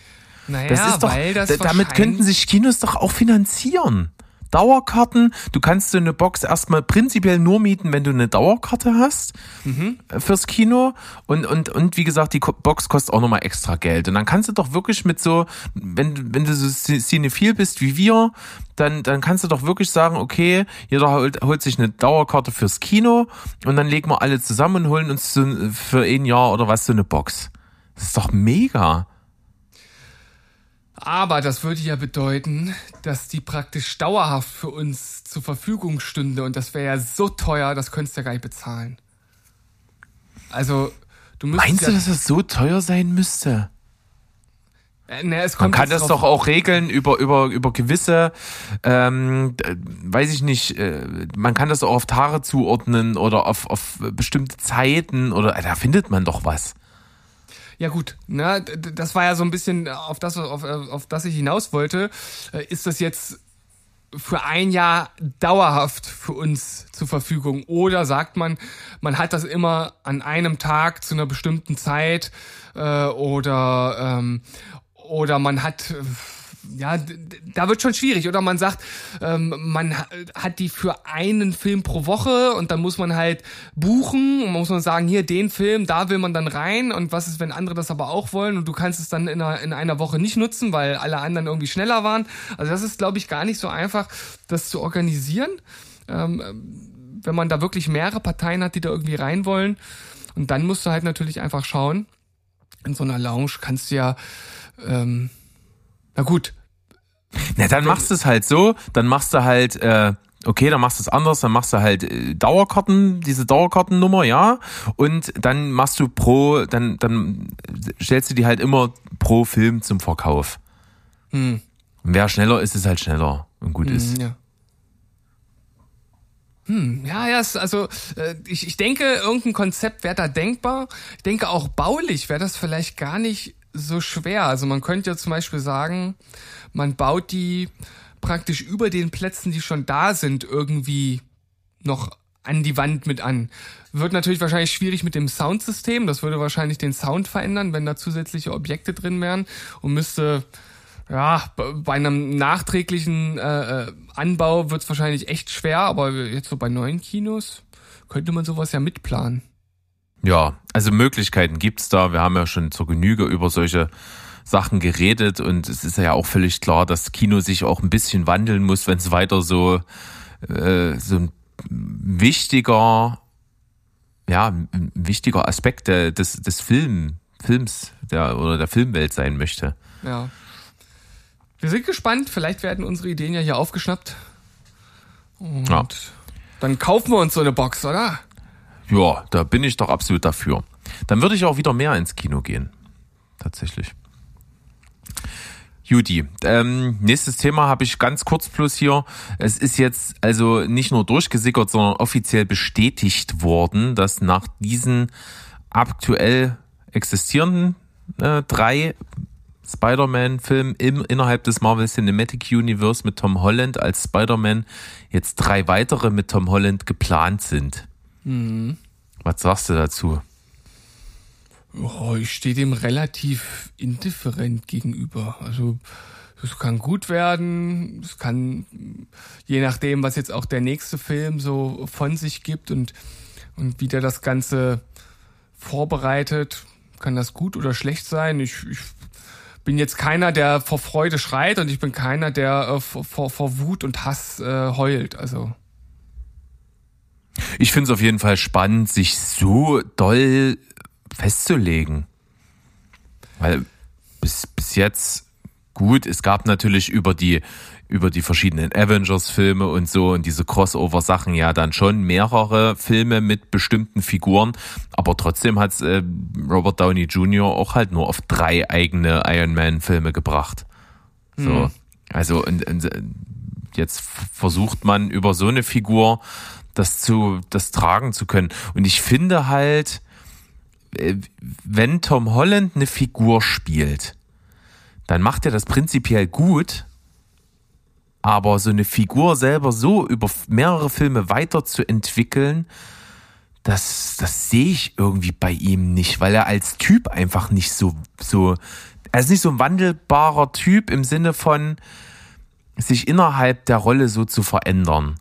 Naja, Das ist doch, weil das da- damit könnten sich Kinos doch auch finanzieren. Dauerkarten, du kannst so eine Box erstmal prinzipiell nur mieten, wenn du eine Dauerkarte hast Mhm. äh, fürs Kino und, und, und wie gesagt, die Box kostet auch nochmal extra Geld. Und dann kannst du doch wirklich mit so, wenn, wenn du so ci- cinephil bist wie wir, dann, dann kannst du doch wirklich sagen, okay, jeder holt, holt sich eine Dauerkarte fürs Kino und dann legen wir alle zusammen und holen uns so für ein Jahr oder was so eine Box. Das ist doch mega. Aber das würde ja bedeuten, dass die praktisch dauerhaft für uns zur Verfügung stünde und das wäre ja so teuer, das könntest du ja gar nicht bezahlen. Also, du müsstest Meinst ja, du, dass es so teuer sein müsste? Äh, ne, es Man kann das doch auch regeln über, über, über gewisse, ähm, äh, weiß ich nicht, äh, man kann das auch auf Tage zuordnen oder auf, auf bestimmte Zeiten oder äh, da findet man doch was. Ja gut, d- das war ja so ein bisschen auf das, auf, auf das ich hinaus wollte. Äh, Ist das jetzt für ein Jahr dauerhaft für uns zur Verfügung? Oder sagt man, man hat das immer an einem Tag zu einer bestimmten Zeit äh, oder ähm, oder man hat äh, ja, da wird schon schwierig. Oder man sagt, ähm, man ha- hat die für einen Film pro Woche und dann muss man halt buchen und man muss man sagen, hier den Film, da will man dann rein und was ist, wenn andere das aber auch wollen und du kannst es dann in einer, in einer Woche nicht nutzen, weil alle anderen irgendwie schneller waren. Also das ist, glaube ich, gar nicht so einfach, das zu organisieren. Ähm, wenn man da wirklich mehrere Parteien hat, die da irgendwie rein wollen. Und dann musst du halt natürlich einfach schauen. In so einer Lounge kannst du ja, ähm, na gut, Na, dann machst du es halt so, dann machst du halt, äh, okay, dann machst du es anders, dann machst du halt äh, Dauerkarten, diese Dauerkartennummer, ja, und dann machst du pro, dann, dann stellst du die halt immer pro Film zum Verkauf. Hm. Und wer schneller ist, ist halt schneller und gut ist. Ja. Hm, ja, ja, also äh, ich, ich denke, irgendein Konzept wäre da denkbar. Ich denke auch baulich wäre das vielleicht gar nicht so schwer. Also man könnte ja zum Beispiel sagen, man baut die praktisch über den Plätzen, die schon da sind, irgendwie noch an die Wand mit an. Wird natürlich wahrscheinlich schwierig mit dem Soundsystem. Das würde wahrscheinlich den Sound verändern, wenn da zusätzliche Objekte drin wären und müsste ja, bei einem nachträglichen äh, äh, Anbau wird's wahrscheinlich echt schwer, aber jetzt so bei neuen Kinos könnte man sowas ja mitplanen. Ja, also Möglichkeiten gibt's da. Wir haben ja schon zur Genüge über solche Sachen geredet und es ist ja auch völlig klar, dass Kino sich auch ein bisschen wandeln muss, wenn es weiter so äh, so ein wichtiger ja ein wichtiger Aspekt des des Film Films der oder der Filmwelt sein möchte. Ja. Wir sind gespannt, vielleicht werden unsere Ideen ja hier aufgeschnappt. Und Ja. dann kaufen wir uns so eine Box, oder? Ja, da bin ich doch absolut dafür. Dann würde ich auch wieder mehr ins Kino gehen. Tatsächlich. Judy, ähm, nächstes Thema habe ich ganz kurz plus hier. Es ist jetzt also nicht nur durchgesickert, sondern offiziell bestätigt worden, dass nach diesen aktuell existierenden äh, drei Spider-Man-Filmen im, innerhalb des Marvel Cinematic Universe mit Tom Holland als Spider-Man jetzt drei weitere mit Tom Holland geplant sind. Was sagst du dazu? Oh, ich stehe dem relativ indifferent gegenüber. Also es kann gut werden, es kann je nachdem, was jetzt auch der nächste Film so von sich gibt und und wie der das Ganze vorbereitet, kann das gut oder schlecht sein. Ich, ich bin jetzt keiner, der vor Freude schreit und ich bin keiner, der äh, vor, vor, vor Wut und Hass äh, heult. Also Ich finde es auf jeden Fall spannend, sich so doll festzulegen. Weil bis, bis jetzt, gut, es gab natürlich über die, über die verschiedenen Avengers-Filme und so und diese Crossover-Sachen ja dann schon mehrere Filme mit bestimmten Figuren, aber trotzdem hat äh, Robert Downey Jr. auch halt nur auf drei eigene Iron Man-Filme gebracht. So. Also und, und äh, jetzt versucht man über so eine Figur das zu, das tragen zu können. Und ich finde halt, äh, wenn Tom Holland eine Figur spielt, dann macht er das prinzipiell gut, aber so eine Figur selber so über mehrere Filme weiterzuentwickeln, das, das sehe ich irgendwie bei ihm nicht, weil er als Typ einfach nicht so, so, er ist nicht so ein wandelbarer Typ im Sinne von, sich innerhalb der Rolle so zu verändern.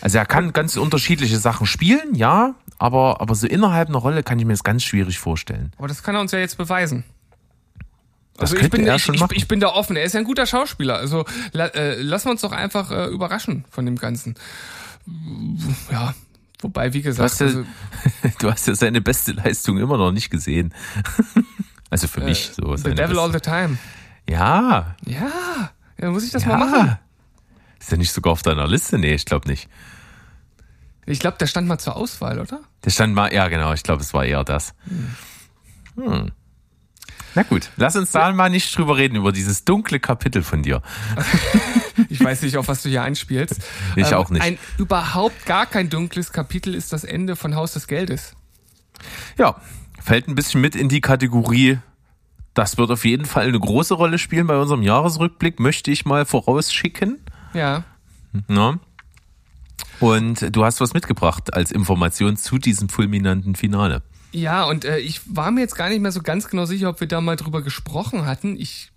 Also er kann ganz unterschiedliche Sachen spielen, ja, aber, aber so innerhalb einer Rolle kann ich mir das ganz schwierig vorstellen. Aber das kann er uns ja jetzt beweisen. Das Also ich bin, er ich, schon ich, ich bin da offen. Er ist ja ein guter Schauspieler. Also la, äh, lassen wir uns doch einfach äh, überraschen von dem Ganzen. Ja, wobei, wie gesagt, hast ja- also, Du hast ja seine beste Leistung immer noch nicht gesehen. Also für mich so. Äh, The Devil All beste. the Time. Ja, Ja, ja muss ich das mal machen? Ja. Ist der nicht sogar auf deiner Liste? Nee, ich glaube nicht. Ich glaube, der stand mal zur Auswahl, oder? Der stand mal, ja genau, ich glaube, es war eher das. Hm. Na gut, lass uns da mal nicht drüber reden, über dieses dunkle Kapitel von dir. Ich weiß nicht, auf was du hier anspielst. Ähm, Ich auch nicht. Ein überhaupt gar kein dunkles Kapitel ist das Ende von Haus des Geldes. Ja, fällt ein bisschen mit in die Kategorie. Das wird auf jeden Fall eine große Rolle spielen bei unserem Jahresrückblick, möchte ich mal vorausschicken. Ja. Ne? Und du hast was mitgebracht als Information zu diesem fulminanten Finale. Ja, und äh, ich war mir jetzt gar nicht mehr so ganz genau sicher, ob wir da mal drüber gesprochen hatten. Ich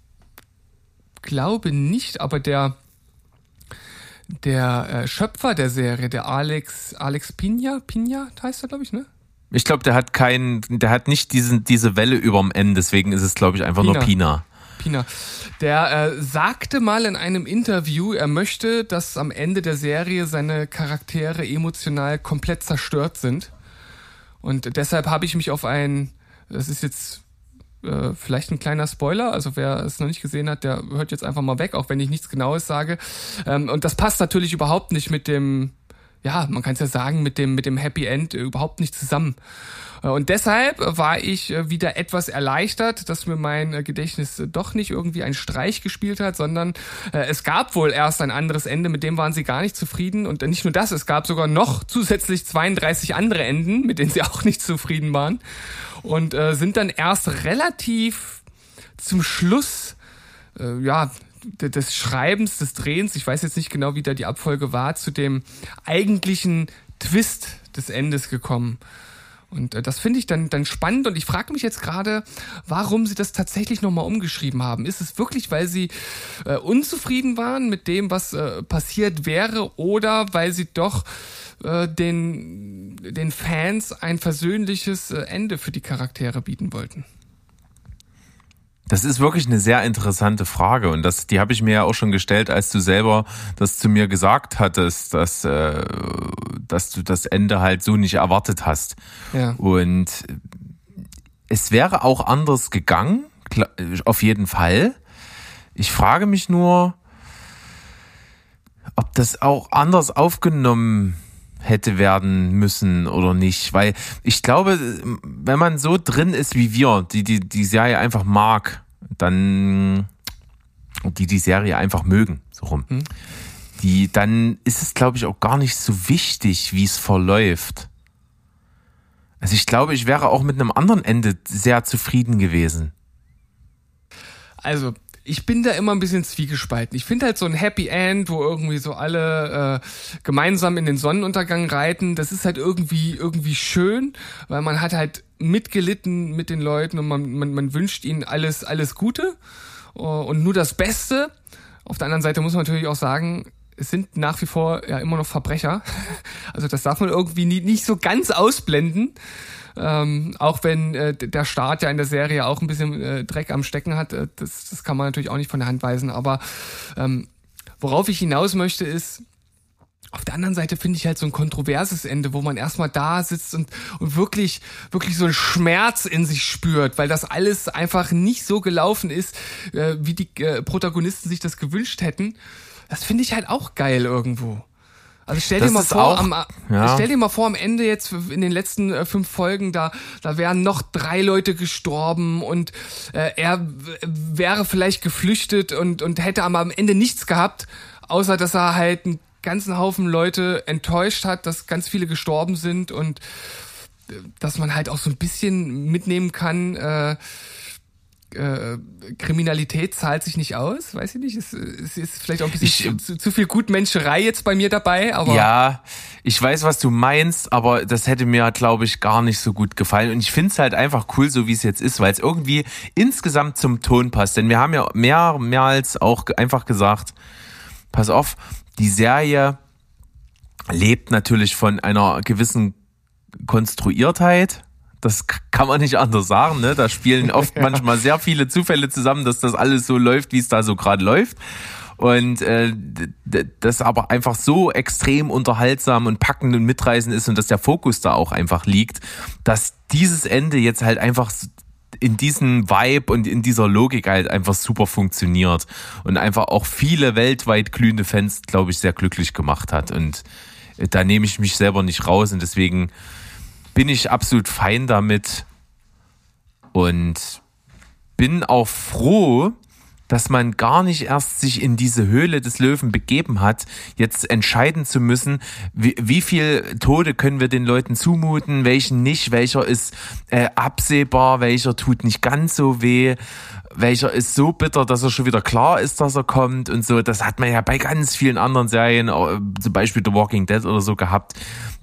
glaube nicht, aber der der äh, Schöpfer der Serie, der Alex Alex Pina, Pina heißt er, glaube ich, ne? Ich glaube, der hat keinen, der hat nicht diesen, diese Welle überm N, deswegen ist es, glaube ich, einfach nur Pina. Pina. Der äh, sagte mal in einem Interview, er möchte, dass am Ende der Serie seine Charaktere emotional komplett zerstört sind. Und deshalb habe ich mich auf ein, das ist jetzt äh, vielleicht ein kleiner Spoiler, also wer es noch nicht gesehen hat, der hört jetzt einfach mal weg, auch wenn ich nichts Genaues sage. Ähm, und das passt natürlich überhaupt nicht mit dem, ja, man kann es ja sagen, mit dem, mit dem Happy End äh, überhaupt nicht zusammen. Äh, Und deshalb war ich äh, wieder etwas erleichtert, dass mir mein äh, Gedächtnis doch nicht irgendwie einen Streich gespielt hat, sondern es gab wohl erst ein anderes Ende, mit dem waren sie gar nicht zufrieden. Und nicht nur das, es gab sogar noch zusätzlich 32 andere Enden, mit denen sie auch nicht zufrieden waren. Und sind dann erst relativ zum Schluss, ja, des Schreibens, des Drehens, ich weiß jetzt nicht genau, wie da die Abfolge war, zu dem eigentlichen Twist des Endes gekommen. Und äh, das finde ich dann, dann spannend und ich frage mich jetzt gerade, warum sie das tatsächlich nochmal umgeschrieben haben. Ist es wirklich, weil sie äh, unzufrieden waren mit dem, was äh, passiert wäre oder weil sie doch äh, den, den Fans ein versöhnliches äh, Ende für die Charaktere bieten wollten? Das ist wirklich eine sehr interessante Frage und das, die habe ich mir ja auch schon gestellt, als du selber das zu mir gesagt hattest, dass, äh, dass du das Ende halt so nicht erwartet hast. Ja. Und es wäre auch anders gegangen, auf jeden Fall. Ich frage mich nur, ob das auch anders aufgenommen hätte werden müssen oder nicht, weil ich glaube, wenn man so drin ist wie wir, die die, die Serie einfach mag, dann die die Serie einfach mögen, so rum, die dann ist es glaube ich auch gar nicht so wichtig, wie es verläuft. Also ich glaube, ich wäre auch mit einem anderen Ende sehr zufrieden gewesen. Also, ich bin da immer ein bisschen zwiegespalten. Ich finde halt so ein Happy End, wo irgendwie so alle äh, gemeinsam in den Sonnenuntergang reiten, das ist halt irgendwie irgendwie schön, weil man hat halt mitgelitten mit den Leuten und man, man, man wünscht ihnen alles alles Gute äh, und nur das Beste. Auf der anderen Seite muss man natürlich auch sagen, es sind nach wie vor ja immer noch Verbrecher. Also das darf man irgendwie nie, nicht so ganz ausblenden. Ähm, auch wenn äh, der Staat ja in der Serie auch ein bisschen äh, Dreck am Stecken hat, äh, das, das kann man natürlich auch nicht von der Hand weisen. Aber ähm, worauf ich hinaus möchte ist, auf der anderen Seite finde ich halt so ein kontroverses Ende, wo man erstmal da sitzt und, und wirklich, wirklich so einen Schmerz in sich spürt, weil das alles einfach nicht so gelaufen ist, äh, wie die äh, Protagonisten sich das gewünscht hätten. Das finde ich halt auch geil irgendwo. Also stell dir mal vor, auch- am, ja. stell dir mal vor, am Ende jetzt in den letzten äh, fünf Folgen, da, da wären noch drei Leute gestorben und äh, er wäre vielleicht geflüchtet und, und hätte aber am Ende nichts gehabt, außer dass er halt einen ganzen Haufen Leute enttäuscht hat, dass ganz viele gestorben sind und äh, dass man halt auch so ein bisschen mitnehmen kann, äh, äh, Kriminalität zahlt sich nicht aus, weiß ich nicht. Es, es ist vielleicht auch ein bisschen Ich- zu, zu viel Gutmenscherei jetzt bei mir dabei, aber Ja, ich weiß, was du meinst, aber das hätte mir, glaube ich, gar nicht so gut gefallen. Und ich finde es halt einfach cool, so wie es jetzt ist, weil es irgendwie insgesamt zum Ton passt. Denn wir haben ja mehrmals auch ge- einfach gesagt, pass auf, die Serie lebt natürlich von einer gewissen Konstruiertheit. Das kann man nicht anders sagen. Ne? Da spielen oft manchmal sehr viele Zufälle zusammen, dass das alles so läuft, wie es da so gerade läuft. Und äh, das aber einfach so extrem unterhaltsam und packend und mitreißend ist und dass der Fokus da auch einfach liegt, dass dieses Ende jetzt halt einfach in diesem Vibe und in dieser Logik halt einfach super funktioniert und einfach auch viele weltweit glühende Fans, glaube ich, sehr glücklich gemacht hat. Und äh, da nehme ich mich selber nicht raus und deswegen bin ich absolut fein damit und bin auch froh, dass man gar nicht erst sich in diese Höhle des Löwen begeben hat, jetzt entscheiden zu müssen, wie, wie viel Tode können wir den Leuten zumuten, welchen nicht, welcher ist äh, absehbar, welcher tut nicht ganz so weh welcher ist so bitter, dass er schon wieder klar ist, dass er kommt und so. Das hat man ja bei ganz vielen anderen Serien, zum Beispiel The Walking Dead oder so gehabt,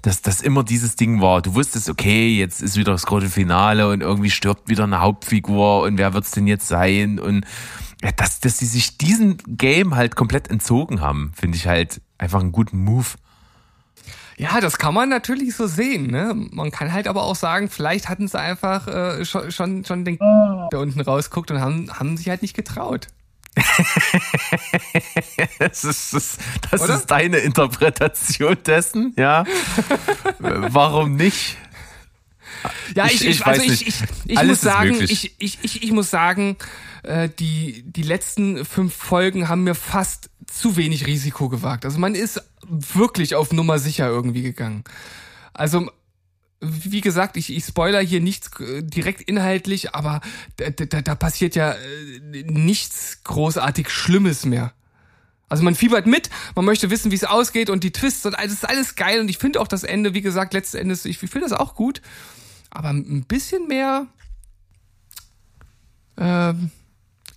dass das immer dieses Ding war. Du wusstest, okay, jetzt ist wieder das große Finale und irgendwie stirbt wieder eine Hauptfigur und wer wird's denn jetzt sein? Und ja, dass, dass sie sich diesen Game halt komplett entzogen haben, finde ich halt einfach einen guten Move. Ja, das kann man natürlich so sehen. Ne? Man kann halt aber auch sagen, vielleicht hatten sie einfach äh, schon, schon, schon den der unten rausguckt und haben, haben sich halt nicht getraut. das ist, das, das ist deine Interpretation dessen, ja. Warum nicht? Ja, ich, ich, ich also ich, ich, ich muss sagen, ich, ich, ich, ich muss sagen, äh, die, die letzten fünf Folgen haben mir fast zu wenig Risiko gewagt. Also man ist wirklich auf Nummer sicher irgendwie gegangen. Also wie gesagt, ich, ich spoiler hier nichts äh, direkt inhaltlich, aber da, da, da passiert ja äh, nichts großartig Schlimmes mehr. Also man fiebert mit, man möchte wissen, wie es ausgeht und die Twists und alles ist alles geil und ich finde auch das Ende, wie gesagt, letzten Endes, ich finde das auch gut, aber ein bisschen mehr ähm,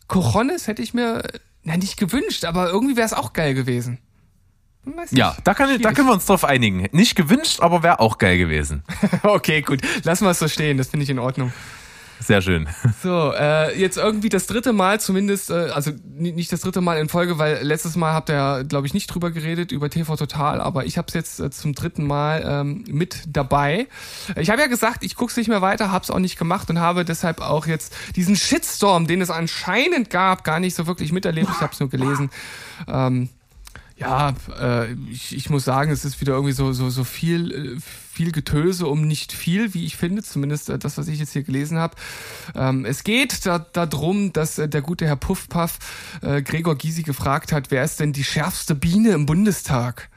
Cojones hätte ich mir na, nicht gewünscht, aber irgendwie wäre es auch geil gewesen. Ja, da, kann, da können wir uns drauf einigen. Nicht gewünscht, aber wäre auch geil gewesen. okay, gut. Lassen wir es so stehen, das finde ich in Ordnung. Sehr schön. So, äh, jetzt irgendwie das dritte Mal zumindest, äh, also nicht das dritte Mal in Folge, weil letztes Mal habt ihr, glaube ich, nicht drüber geredet, über TV Total, aber ich habe es jetzt äh, zum dritten Mal ähm, mit dabei. Ich habe ja gesagt, ich gucke es nicht mehr weiter, habe es auch nicht gemacht und habe deshalb auch jetzt diesen Shitstorm, den es anscheinend gab, gar nicht so wirklich miterlebt. Ich habe es nur gelesen. Ähm, ja, äh, ich, ich muss sagen, es ist wieder irgendwie so, so, so viel, äh, viel Getöse um nicht viel, wie ich finde, zumindest äh, das, was ich jetzt hier gelesen habe. Ähm, es geht da, darum, dass äh, der gute Herr Puffpaff äh, Gregor Gysi gefragt hat, wer ist denn die schärfste Biene im Bundestag?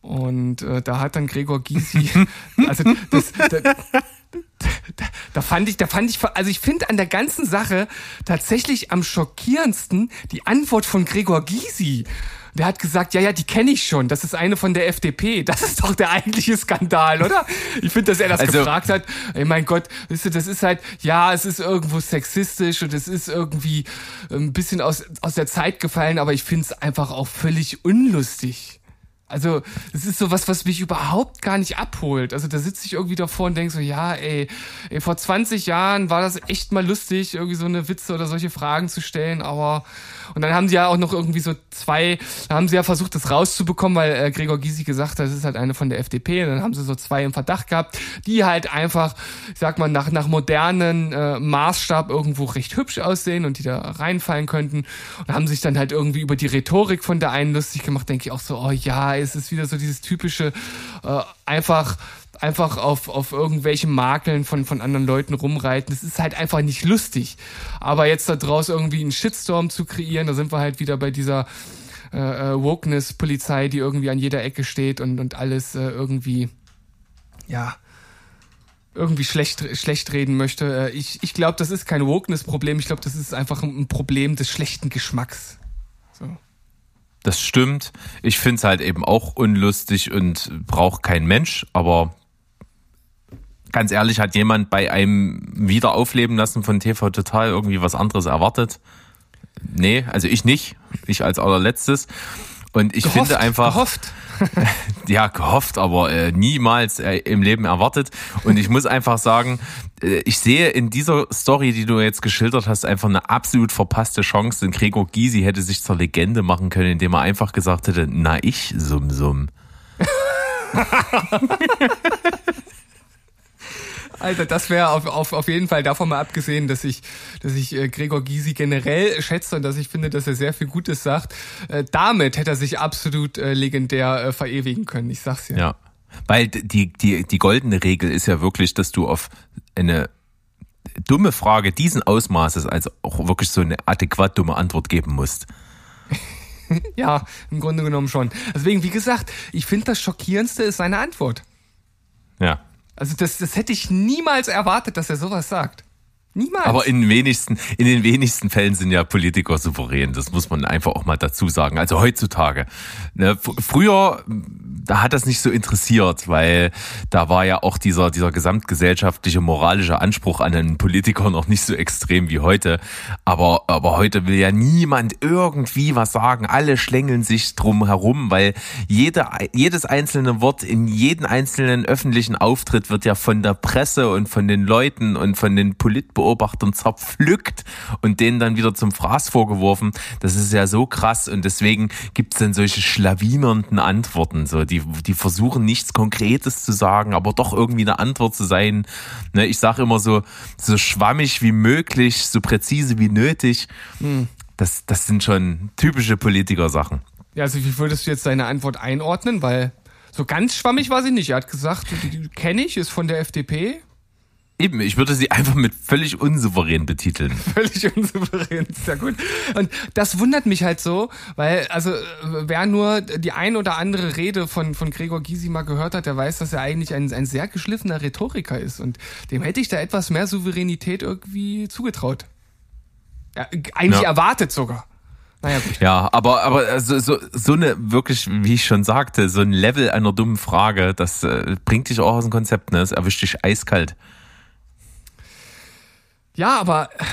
Und äh, da hat dann Gregor Gysi, also das, da, da, da fand ich, da fand ich, also ich finde an der ganzen Sache tatsächlich am schockierendsten die Antwort von Gregor Gysi. Der hat gesagt, ja, ja, die kenne ich schon. Das ist eine von der FDP. Das ist doch der eigentliche Skandal, oder? Ich finde, dass er das also, gefragt hat. Ey, mein Gott, wisst ihr, das ist halt, ja, es ist irgendwo sexistisch und es ist irgendwie ein bisschen aus, aus der Zeit gefallen, aber ich finde es einfach auch völlig unlustig. Also, es ist so was, was mich überhaupt gar nicht abholt. Also, da sitze ich irgendwie davor und denke so, ja, ey, ey, vor 20 Jahren war das echt mal lustig, irgendwie so eine Witze oder solche Fragen zu stellen, aber und dann haben sie ja auch noch irgendwie so zwei, da haben sie ja versucht, das rauszubekommen, weil äh, Gregor Gysi gesagt hat, das ist halt eine von der FDP. Und dann haben sie so zwei im Verdacht gehabt, die halt einfach, ich sag mal, nach, nach modernen äh, Maßstab irgendwo recht hübsch aussehen und die da reinfallen könnten. Und haben sich dann halt irgendwie über die Rhetorik von der einen lustig gemacht, denke ich auch so, oh ja, es ist wieder so dieses typische, äh, einfach einfach auf, auf irgendwelche Makeln von, von anderen Leuten rumreiten. Das ist halt einfach nicht lustig. Aber jetzt da draus irgendwie einen Shitstorm zu kreieren, da sind wir halt wieder bei dieser äh, äh, Wokeness-Polizei, die irgendwie an jeder Ecke steht und, und alles äh, irgendwie, ja, irgendwie schlecht, schlecht reden möchte. Äh, ich, ich glaube, das ist kein Wokeness-Problem. Ich glaube, das ist einfach ein Problem des schlechten Geschmacks. So. Das stimmt. Ich finde es halt eben auch unlustig und braucht kein Mensch, aber ganz ehrlich, hat jemand bei einem Wiederaufleben lassen von TV Total irgendwie was anderes erwartet? Nee, also ich nicht. Ich als allerletztes. Und ich gehofft, finde einfach. Gehofft. ja, gehofft, aber äh, niemals äh, im Leben erwartet. Und ich muss einfach sagen, äh, ich sehe in dieser Story, die du jetzt geschildert hast, einfach eine absolut verpasste Chance. Denn Gregor Gysi hätte sich zur Legende machen können, indem er einfach gesagt hätte, na ich summ summ. Alter, das wäre auf, auf, auf jeden Fall davon mal abgesehen, dass ich, dass ich äh, Gregor Gysi generell schätze und dass ich finde, dass er sehr viel Gutes sagt. Äh, damit hätte er sich absolut äh, legendär verewigen können. Ich sag's ja. Ja. Weil die, die, die goldene Regel ist ja wirklich, dass du auf eine dumme Frage diesen Ausmaßes also auch wirklich so eine adäquat dumme Antwort geben musst. ja, im Grunde genommen schon. Deswegen, wie gesagt, ich finde das Schockierendste ist seine Antwort. Ja. Also das, das hätte ich niemals erwartet, dass er sowas sagt. Niemals. Aber in, den wenigsten, in den wenigsten Fällen sind ja Politiker souverän. Das muss man einfach auch mal dazu sagen. Also heutzutage. Ne, früher, da hat das nicht so interessiert, weil da war ja auch dieser, dieser gesamtgesellschaftliche moralische Anspruch an einen Politiker noch nicht so extrem wie heute. Aber, aber heute will ja niemand irgendwie was sagen. Alle schlängeln sich drum herum, weil jede, jedes einzelne Wort in jeden einzelnen öffentlichen Auftritt wird ja von der Presse und von den Leuten und von den Politbeobachtern zerpflückt und denen dann wieder zum Fraß vorgeworfen. Das ist ja so krass und deswegen gibt's dann solche schlawinernden Antworten. So, die, die versuchen nichts Konkretes zu sagen, aber doch irgendwie eine Antwort zu sein. Ne, ich sage immer so, so schwammig wie möglich, so präzise wie nötig. Das, das sind schon typische Politiker-Sachen. Ja, also wie würdest du jetzt deine Antwort einordnen? Weil so ganz schwammig war sie nicht. Er hat gesagt, die, die kenne ich, ist von der FDP. Eben, ich würde sie einfach mit völlig unsouverän betiteln. Völlig unsouverän, sehr gut. Und das wundert mich halt so, weil, also, wer nur die ein oder andere Rede von, von Gregor Gysi mal gehört hat, der weiß, dass er eigentlich ein, ein sehr geschliffener Rhetoriker ist. Und dem hätte ich da etwas mehr Souveränität irgendwie zugetraut. Ja, eigentlich Ja. erwartet sogar. Naja, gut. Ja, aber aber also, so so eine wirklich, wie ich schon sagte, so ein Level einer dummen Frage, das äh, bringt dich auch aus dem Konzept, ne? Es erwischt dich eiskalt. Ja, aber äh,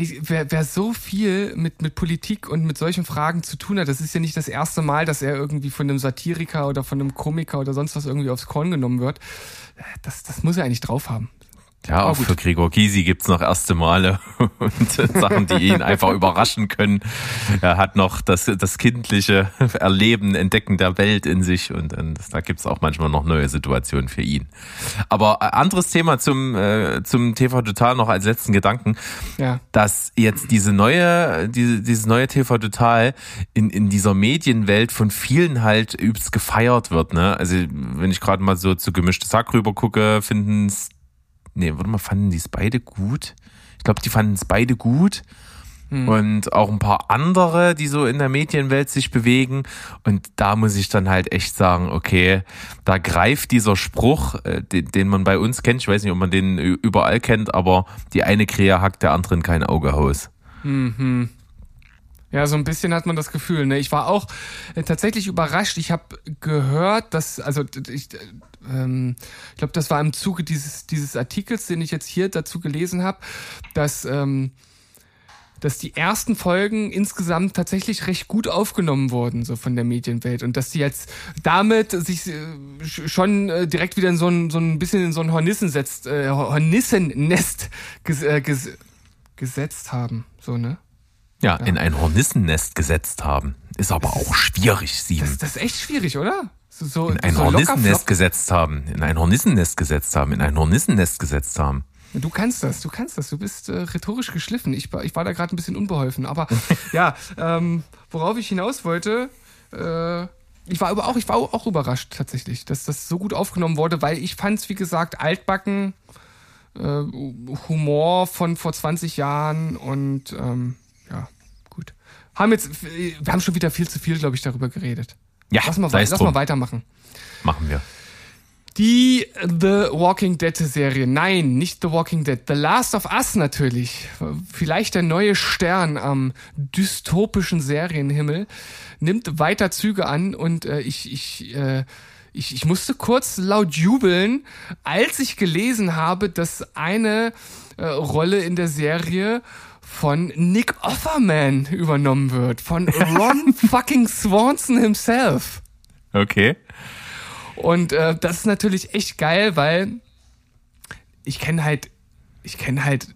ey, wer, wer so viel mit, mit Politik und mit solchen Fragen zu tun hat, das ist ja nicht das erste Mal, dass er irgendwie von einem Satiriker oder von einem Komiker oder sonst was irgendwie aufs Korn genommen wird. Äh, Das, das muss er eigentlich drauf haben. Ja, auch gut. für Gregor Gysi gibt's noch erste Male und Sachen, die ihn einfach überraschen können. Er hat noch das, das kindliche Erleben, Entdecken der Welt in sich und, und da gibt's auch manchmal noch neue Situationen für ihn. Aber äh, anderes Thema zum, äh, zum TV Total noch als letzten Gedanken. Ja. dass jetzt diese neue, diese, dieses neue TV Total in, in dieser Medienwelt von vielen halt übelst gefeiert wird, ne? Also, wenn ich gerade mal so zu gemischte Sack rüber gucke, finden's, nee, warte mal, fanden die es beide gut? Ich glaube, die fanden es beide gut. Und auch ein paar andere, die so in der Medienwelt sich bewegen. Und da muss ich dann halt echt sagen, okay, da greift dieser Spruch, äh, den, den man bei uns kennt, ich weiß nicht, ob man den überall kennt, aber die eine Krähe hackt der anderen kein Auge aus. Ja, so ein bisschen hat man das Gefühl. Ne? Ich war auch äh, tatsächlich überrascht. Ich habe gehört, dass, also ich, äh, ähm, ich glaube, das war im Zuge dieses, dieses Artikels, den ich jetzt hier dazu gelesen habe, dass, ähm, dass die ersten Folgen insgesamt tatsächlich recht gut aufgenommen wurden, so von der Medienwelt. Und dass die jetzt damit sich äh, sch- schon äh, direkt wieder in so ein, so ein bisschen in so ein Hornissen setzt, äh, Hornissennest ges, äh, ges, gesetzt haben. So, ne? Ja, in ein Hornissennest gesetzt haben. Ist aber auch schwierig, sieben. Das, das ist echt schwierig, oder? So, so, in ein so Hornissennest gesetzt haben. In ein Hornissennest gesetzt haben. In ein Hornissennest gesetzt haben. Du kannst das, du kannst das. Du bist äh, rhetorisch geschliffen. Ich, war- ich war da gerade ein bisschen unbeholfen. Aber ja, ähm, worauf ich hinaus wollte, äh, ich war aber auch, ich war auch überrascht tatsächlich, dass das so gut aufgenommen wurde, weil ich fand es, wie gesagt, altbacken, äh, Humor von vor 20 Jahren und ähm, ja. Haben jetzt, wir haben schon wieder viel zu viel, glaube ich, darüber geredet. Ja, Lass mal, lass drum. mal weitermachen. Machen wir. Die The Walking Dead Serie. Nein, nicht The Walking Dead. The Last of Us natürlich. Vielleicht der neue Stern am dystopischen Serienhimmel. Nimmt weiter Züge an und äh, ich, ich, äh, ich, ich musste kurz laut jubeln, als ich gelesen habe, dass eine äh, Rolle in der Serie von Nick Offerman übernommen wird. Von Ron fucking Swanson himself. Okay. Und äh, das ist natürlich echt geil, weil ich kenne halt, ich kenne halt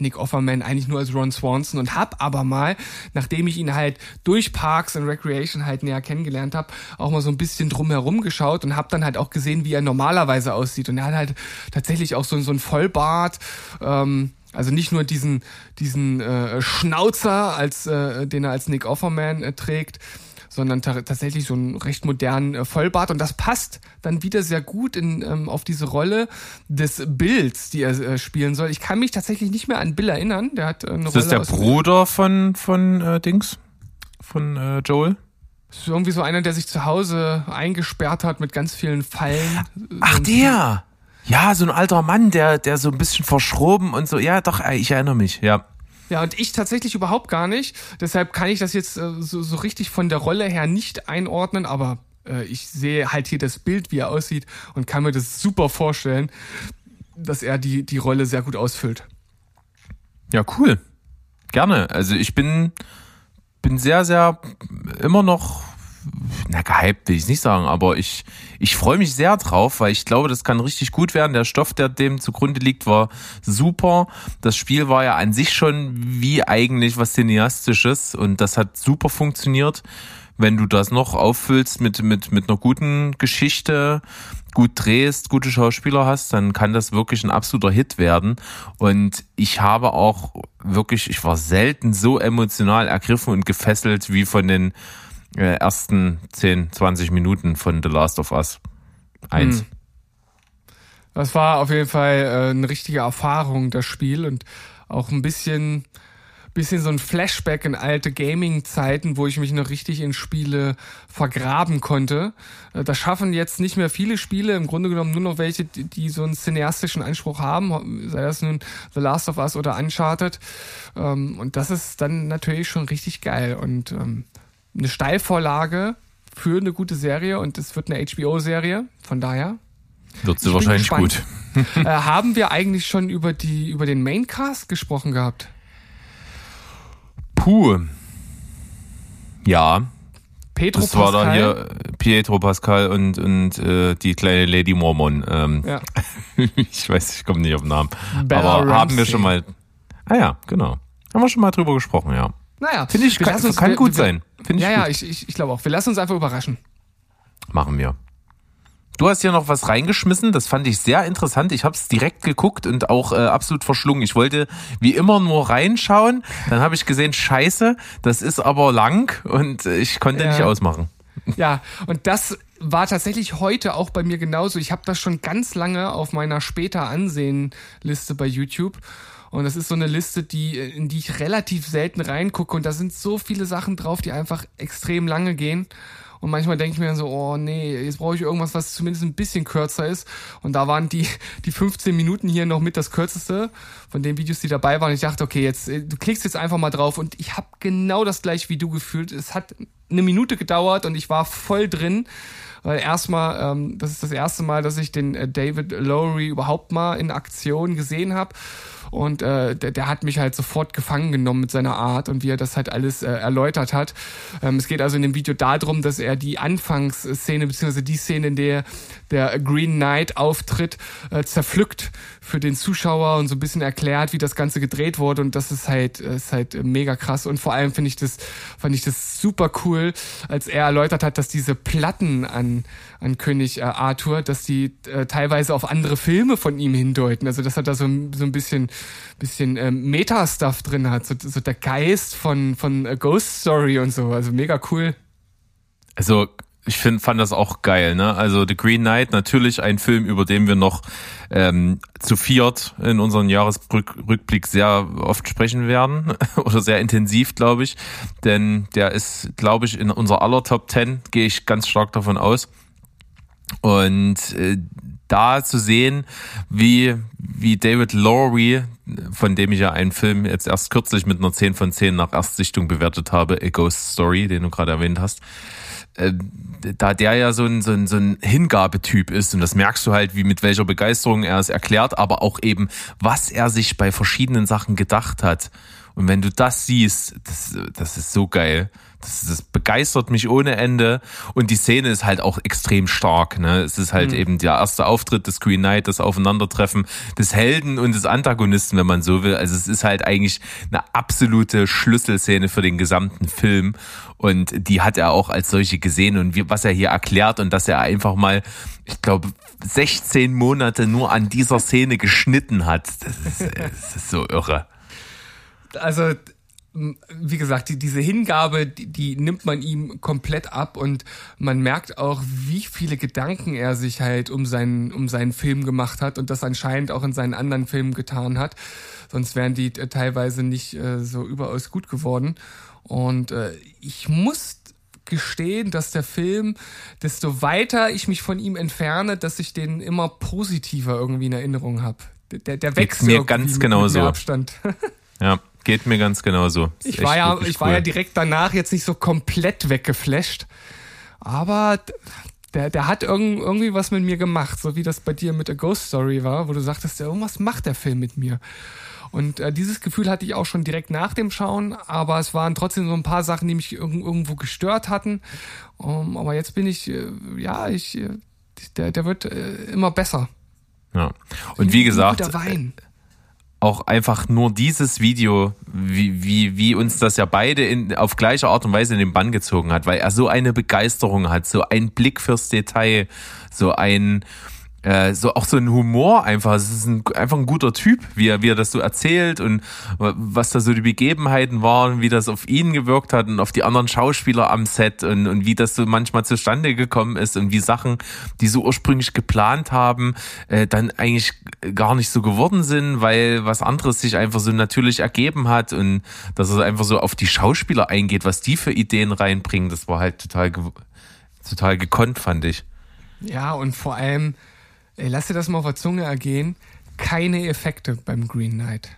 Nick Offerman eigentlich nur als Ron Swanson und hab aber mal, nachdem ich ihn halt durch Parks and Recreation halt näher kennengelernt habe, auch mal so ein bisschen drumherum geschaut und hab dann halt auch gesehen, wie er normalerweise aussieht. Und er hat halt tatsächlich auch so, so ein Vollbart, ähm, also nicht nur diesen, diesen äh, Schnauzer, als, äh, den er als Nick Offerman äh, trägt, sondern ta tatsächlich so einen recht modernen äh, Vollbart. Und das passt dann wieder sehr gut in, ähm, auf diese Rolle des Bills, die er äh, spielen soll. Ich kann mich tatsächlich nicht mehr an Bill erinnern. Der hat äh, eine Ist das Rolle der aus Bruder von, von äh, Dings? Von äh, Joel? ist irgendwie so einer, der sich zu Hause eingesperrt hat mit ganz vielen Fallen. Ach, der! Ja, so ein alter Mann, der, der so ein bisschen verschroben und so. Ja, doch, ich erinnere mich, ja. Ja, und ich tatsächlich überhaupt gar nicht. Deshalb kann ich das jetzt äh, so, so richtig von der Rolle her nicht einordnen, aber äh, ich sehe halt hier das Bild, wie er aussieht und kann mir das super vorstellen, dass er die, die Rolle sehr gut ausfüllt. Ja, cool. Gerne. Also ich bin, bin sehr, sehr immer noch, na, gehypt will ich nicht sagen, aber ich, ich freue mich sehr drauf, weil ich glaube, das kann richtig gut werden. Der Stoff, der dem zugrunde liegt, war super. Das Spiel war ja an sich schon wie eigentlich was Cineastisches und das hat super funktioniert. Wenn du das noch auffüllst mit, mit, mit einer guten Geschichte, gut drehst, gute Schauspieler hast, dann kann das wirklich ein absoluter Hit werden. Und ich habe auch wirklich, ich war selten so emotional ergriffen und gefesselt wie von den ersten 10, 20 Minuten von The Last of Us 1. Hm. Das war auf jeden Fall äh, eine richtige Erfahrung, das Spiel und auch ein bisschen bisschen so ein Flashback in alte Gaming-Zeiten, wo ich mich noch richtig in Spiele vergraben konnte. Äh, das schaffen jetzt nicht mehr viele Spiele, im Grunde genommen nur noch welche, die, die so einen cineastischen Anspruch haben, sei das nun The Last of Us oder Uncharted. Ähm, und das ist dann natürlich schon richtig geil und ähm, eine Steilvorlage für eine gute Serie und es wird eine HBO-Serie, von daher. Wird sie wahrscheinlich gut. äh, haben wir eigentlich schon über die über den Maincast gesprochen gehabt? Puh. Ja. Petro das war da Pascal. hier Pietro Pascal und, und äh, die kleine Lady Mormon. Ähm, Ja. ich weiß, ich komme nicht auf den Namen. Bella Aber haben wir Ramsey. schon mal. Ah ja, genau. Haben wir schon mal drüber gesprochen, ja. Naja, Finde ich, kann, uns- kann wir- gut wir- sein. Finde ich Ja, ja, gut. ich, ich, ich glaube auch. Wir lassen uns einfach überraschen. Machen wir. Du hast hier noch was reingeschmissen, das fand ich sehr interessant. Ich habe es direkt geguckt und auch äh, absolut verschlungen. Ich wollte wie immer nur reinschauen, dann habe ich gesehen, scheiße, das ist aber lang und äh, ich konnte Ja. nicht ausmachen. Ja, und das war tatsächlich heute auch bei mir genauso. Ich habe das schon ganz lange auf meiner später Ansehen-Liste bei YouTube. Und das ist so eine Liste, die, in die ich relativ selten reingucke. Und da sind so viele Sachen drauf, die einfach extrem lange gehen. Und manchmal denke ich mir dann so, oh nee, jetzt brauche ich irgendwas, was zumindest ein bisschen kürzer ist. Und da waren die, die 15 Minuten hier noch mit das kürzeste von den Videos, die dabei waren. Ich dachte, okay, jetzt, äh, du klickst jetzt einfach mal drauf. Und ich habe genau das gleich wie du gefühlt. Es hat eine Minute gedauert und ich war voll drin. Weil erstmal, ähm, das ist das erste Mal, dass ich den äh, David Lowry überhaupt mal in Aktion gesehen habe. Und äh, der, der hat mich halt sofort gefangen genommen mit seiner Art und wie er das halt alles äh, erläutert hat. Ähm, es geht also in dem Video darum, dass er die Anfangsszene, beziehungsweise die Szene, in der der Green Knight auftritt, äh, zerpflückt für den Zuschauer und so ein bisschen erklärt, wie das Ganze gedreht wurde. Und das ist halt, ist halt mega krass. Und vor allem finde ich das, fand ich das super cool, als er erläutert hat, dass diese Platten an, an König äh, Arthur, dass die äh, teilweise auf andere Filme von ihm hindeuten. Also dass er da so, so ein bisschen, bisschen ähm, Meta-Stuff drin hat, so, so der Geist von, von äh, Ghost Story und so. Also mega cool. Also ich find, fand das auch geil, ne? Also The Green Knight, natürlich ein Film, über den wir noch ähm, zu viert in unserem Jahresrückblick sehr oft sprechen werden oder sehr intensiv, glaube ich. Denn der ist, glaube ich, in unser aller Top 10, gehe ich ganz stark davon aus. Und äh, da zu sehen, wie, wie David Lowry, von dem ich ja einen Film jetzt erst kürzlich mit einer 10 von 10 nach Erstsichtung bewertet habe, A Ghost Story, den du gerade erwähnt hast, äh, da der ja so ein, so ein, so ein Hingabetyp ist und das merkst du halt, wie mit welcher Begeisterung er es erklärt, aber auch eben, was er sich bei verschiedenen Sachen gedacht hat. Und wenn du das siehst, das, das ist so geil. Das, das begeistert mich ohne Ende. Und die Szene ist halt auch extrem stark. Ne? Es ist halt eben der erste Auftritt des Green Knight, das Aufeinandertreffen des Helden und des Antagonisten, wenn man so will. Also es ist halt eigentlich eine absolute Schlüsselszene für den gesamten Film. Und die hat er auch als solche gesehen. Und wie, was er hier erklärt und dass er einfach mal, ich glaube, 16 Monate nur an dieser Szene geschnitten hat. Das ist, das ist so irre. also wie gesagt, die, diese Hingabe, die, die nimmt man ihm komplett ab und man merkt auch, wie viele Gedanken er sich halt um seinen, um seinen Film gemacht hat und das anscheinend auch in seinen anderen Filmen getan hat. Sonst wären die äh, teilweise nicht äh, so überaus gut geworden. Und äh, ich muss gestehen, dass der Film, desto weiter ich mich von ihm entferne, dass ich den immer positiver irgendwie in Erinnerung habe. Der, der wächst mir ganz. Mit mehr Abstand. Ja, geht mir ganz genauso. Ist Ich war ja, ich war cool. ja direkt danach jetzt nicht so komplett weggeflasht, aber der, der hat irgend, irgendwie was mit mir gemacht, so wie das bei dir mit der Ghost Story war, wo du sagtest, ja, irgendwas macht der Film mit mir. Und äh, dieses Gefühl hatte ich auch schon direkt nach dem Schauen, aber es waren trotzdem so ein paar Sachen, die mich irg irgendwo gestört hatten. Um, aber jetzt bin ich, äh, ja, ich, äh, der, der wird äh, immer besser. Ja. Und wie gesagt, Guter Wein. Auch einfach nur dieses Video, wie, wie, wie uns das ja beide in, auf gleiche Art und Weise in den Bann gezogen hat, weil er so eine Begeisterung hat, so ein Blick fürs Detail, so ein, äh, so auch so ein Humor einfach. Es ist ein, einfach ein guter Typ, wie er, wie er das so erzählt und was da so die Begebenheiten waren, wie das auf ihn gewirkt hat und auf die anderen Schauspieler am Set und, und wie das so manchmal zustande gekommen ist und wie Sachen, die so ursprünglich geplant haben, äh, dann eigentlich gar nicht so geworden sind, weil was anderes sich einfach so natürlich ergeben hat und dass er einfach so auf die Schauspieler eingeht, was die für Ideen reinbringen, das war halt total, total gekonnt, fand ich. Ja, und vor allem, ey, lass dir das mal auf der Zunge ergehen, keine Effekte beim Green Knight.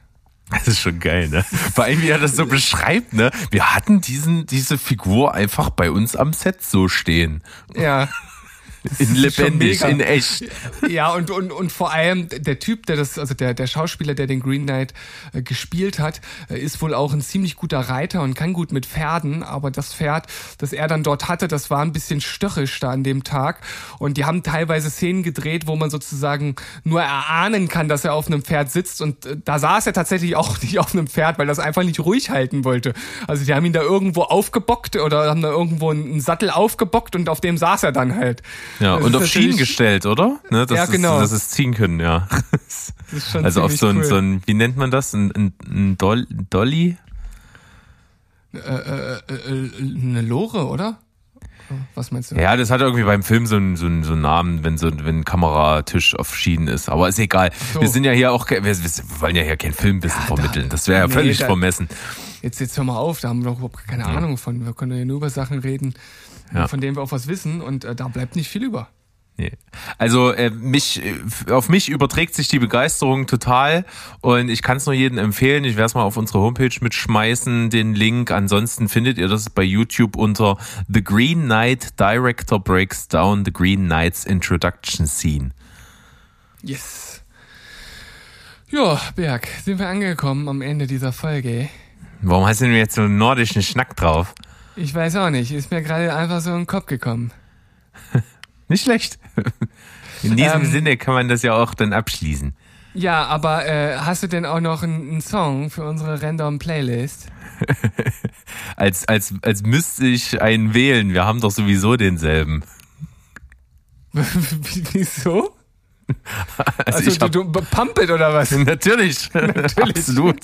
Das ist schon geil, ne? Vor allem, wie er das so beschreibt, ne? Wir hatten diesen, diese Figur einfach bei uns am Set so stehen. Ja. In lebendig, in echt. Ja, und, und, und vor allem der Typ, der das, also der, der Schauspieler, der den Green Knight äh, gespielt hat, äh, ist wohl auch ein ziemlich guter Reiter und kann gut mit Pferden, aber das Pferd, das er dann dort hatte, das war ein bisschen störrisch da an dem Tag. Und die haben teilweise Szenen gedreht, wo man sozusagen nur erahnen kann, dass er auf einem Pferd sitzt. Und äh, da saß er tatsächlich auch nicht auf einem Pferd, weil das einfach nicht ruhig halten wollte. Also die haben ihn da irgendwo aufgebockt oder haben da irgendwo einen Sattel aufgebockt und auf dem saß er dann halt. Ja, Das und ist auf Schienen gestellt, oder? Ne, dass Ja, es- genau. Dass es ziehen können, ja. Ist Also auf so ein, cool. so ein, wie nennt man das? Ein, ein, ein Doll, Dolly? äh, äh, äh, eine Lore, oder? Was meinst du? Ja, das hat irgendwie beim Film so einen, so einen, so einen Namen, wenn so ein, wenn ein Kameratisch auf Schienen ist. Aber ist egal. so. Wir sind ja hier auch, wir, wir wollen ja hier kein Filmwissen Ja, da- vermitteln. Das wäre ja nee, völlig da- vermessen. Jetzt, jetzt hör mal auf, da haben wir doch überhaupt keine Ahnung von. Wir können ja nur über Sachen reden, Ja. von denen wir auch was wissen und äh, da bleibt nicht viel über. Nee. Also äh, mich, äh, auf mich überträgt sich die Begeisterung total und ich kann es nur jedem empfehlen. Ich werde es mal auf unsere Homepage mitschmeißen, den Link. Ansonsten findet ihr das bei YouTube unter The Green Knight Director Breaks Down The Green Knight's Introduction Scene. Yes. Ja, Berg, sind wir angekommen am Ende dieser Folge. Warum hast du denn jetzt so einen nordischen Schnack drauf? Ich weiß auch nicht, ist mir gerade einfach so in den Kopf gekommen. Nicht schlecht. In diesem Ähm, Sinne kann man das ja auch dann abschließen. Ja, aber äh, hast du denn auch noch einen, einen Song für unsere Random Playlist? Als, als, als müsste ich einen wählen. Wir haben doch sowieso denselben. Wieso? Also, Also, du, hab, du Pump it oder was? Natürlich, absolut.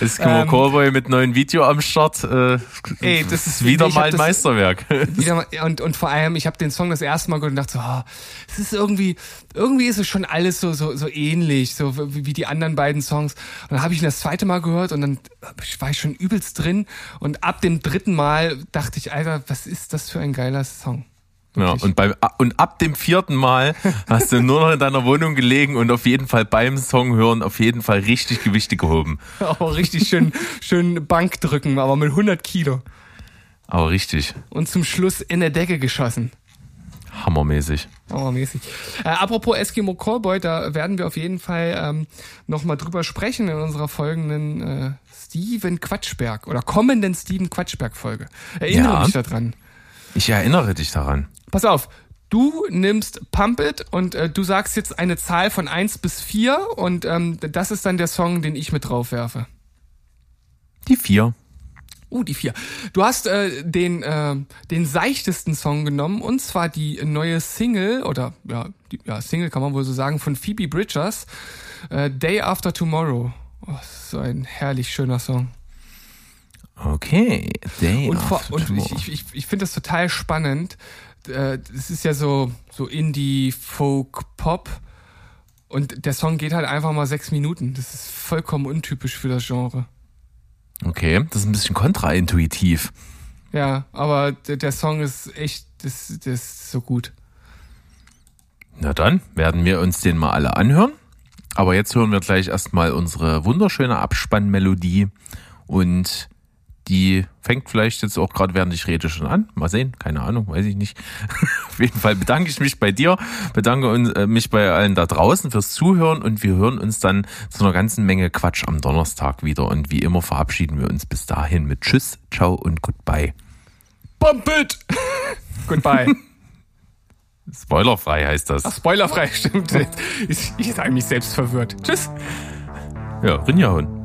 Eskimo Ähm, Callboy mit neuen Video am Start. Äh, Ey, das ist- wieder mal ein das- Meisterwerk. Mal, und, und vor allem, ich habe den Song das erste Mal gehört und dachte so, oh, es ist irgendwie, irgendwie ist es schon alles so, so, so ähnlich, so wie, wie die anderen beiden Songs. Und dann habe ich ihn das zweite Mal gehört und dann war ich schon übelst drin. Und ab dem dritten Mal dachte ich, Alter, was ist das für ein geiler Song? Ja, und, beim, und ab dem vierten Mal hast du nur noch in deiner Wohnung gelegen und auf jeden Fall beim Song hören auf jeden Fall richtig Gewichte gehoben. Auch richtig schön, schön Bank drücken, aber mit 100 Kilo. Aber richtig, Und zum Schluss in der Decke geschossen. hammermäßig. Hammermäßig. Äh, apropos Eskimo Callboy, da werden wir auf jeden Fall ähm, nochmal drüber sprechen in unserer folgenden äh, Steven Quatschberg oder kommenden Steven Quatschberg Folge. Erinnere Ja. mich daran. Ich erinnere dich daran. Pass auf, du nimmst Pump It und äh, du sagst jetzt eine Zahl von 1 bis 4 und ähm, das ist dann der Song, den ich mit drauf werfe. Die vier. Uh, die vier. Du hast äh, den, äh, den seichtesten Song genommen und zwar die neue Single oder ja, die, ja Single kann man wohl so sagen von Phoebe Bridgers, äh, Day After Tomorrow. Oh, so ein herrlich schöner Song. Okay. Day Und, vor, und ich, ich, ich, finde das total spannend. Äh, Es ist ja so, so Indie, Folk, Pop. Und der Song geht halt einfach mal sechs Minuten. Das ist vollkommen untypisch für das Genre. Okay, das ist ein bisschen kontraintuitiv. Ja, aber der, der Song ist echt, das, das ist so gut. Na dann werden wir uns den mal alle anhören. Aber jetzt hören wir gleich erstmal unsere wunderschöne Abspannmelodie und die fängt vielleicht jetzt auch gerade während ich rede schon an. Mal sehen, keine Ahnung, weiß ich nicht. Auf jeden Fall bedanke ich mich bei dir, bedanke äh, mich bei allen da draußen fürs Zuhören und wir hören uns dann zu einer ganzen Menge Quatsch am Donnerstag wieder. Und wie immer verabschieden wir uns bis dahin mit Tschüss, Ciao und Goodbye. Bump it! Goodbye. Spoilerfrei heißt das. Ach, spoilerfrei, stimmt. Ich, ich sage mich selbst verwirrt. Tschüss. Ja, Rinjahauen.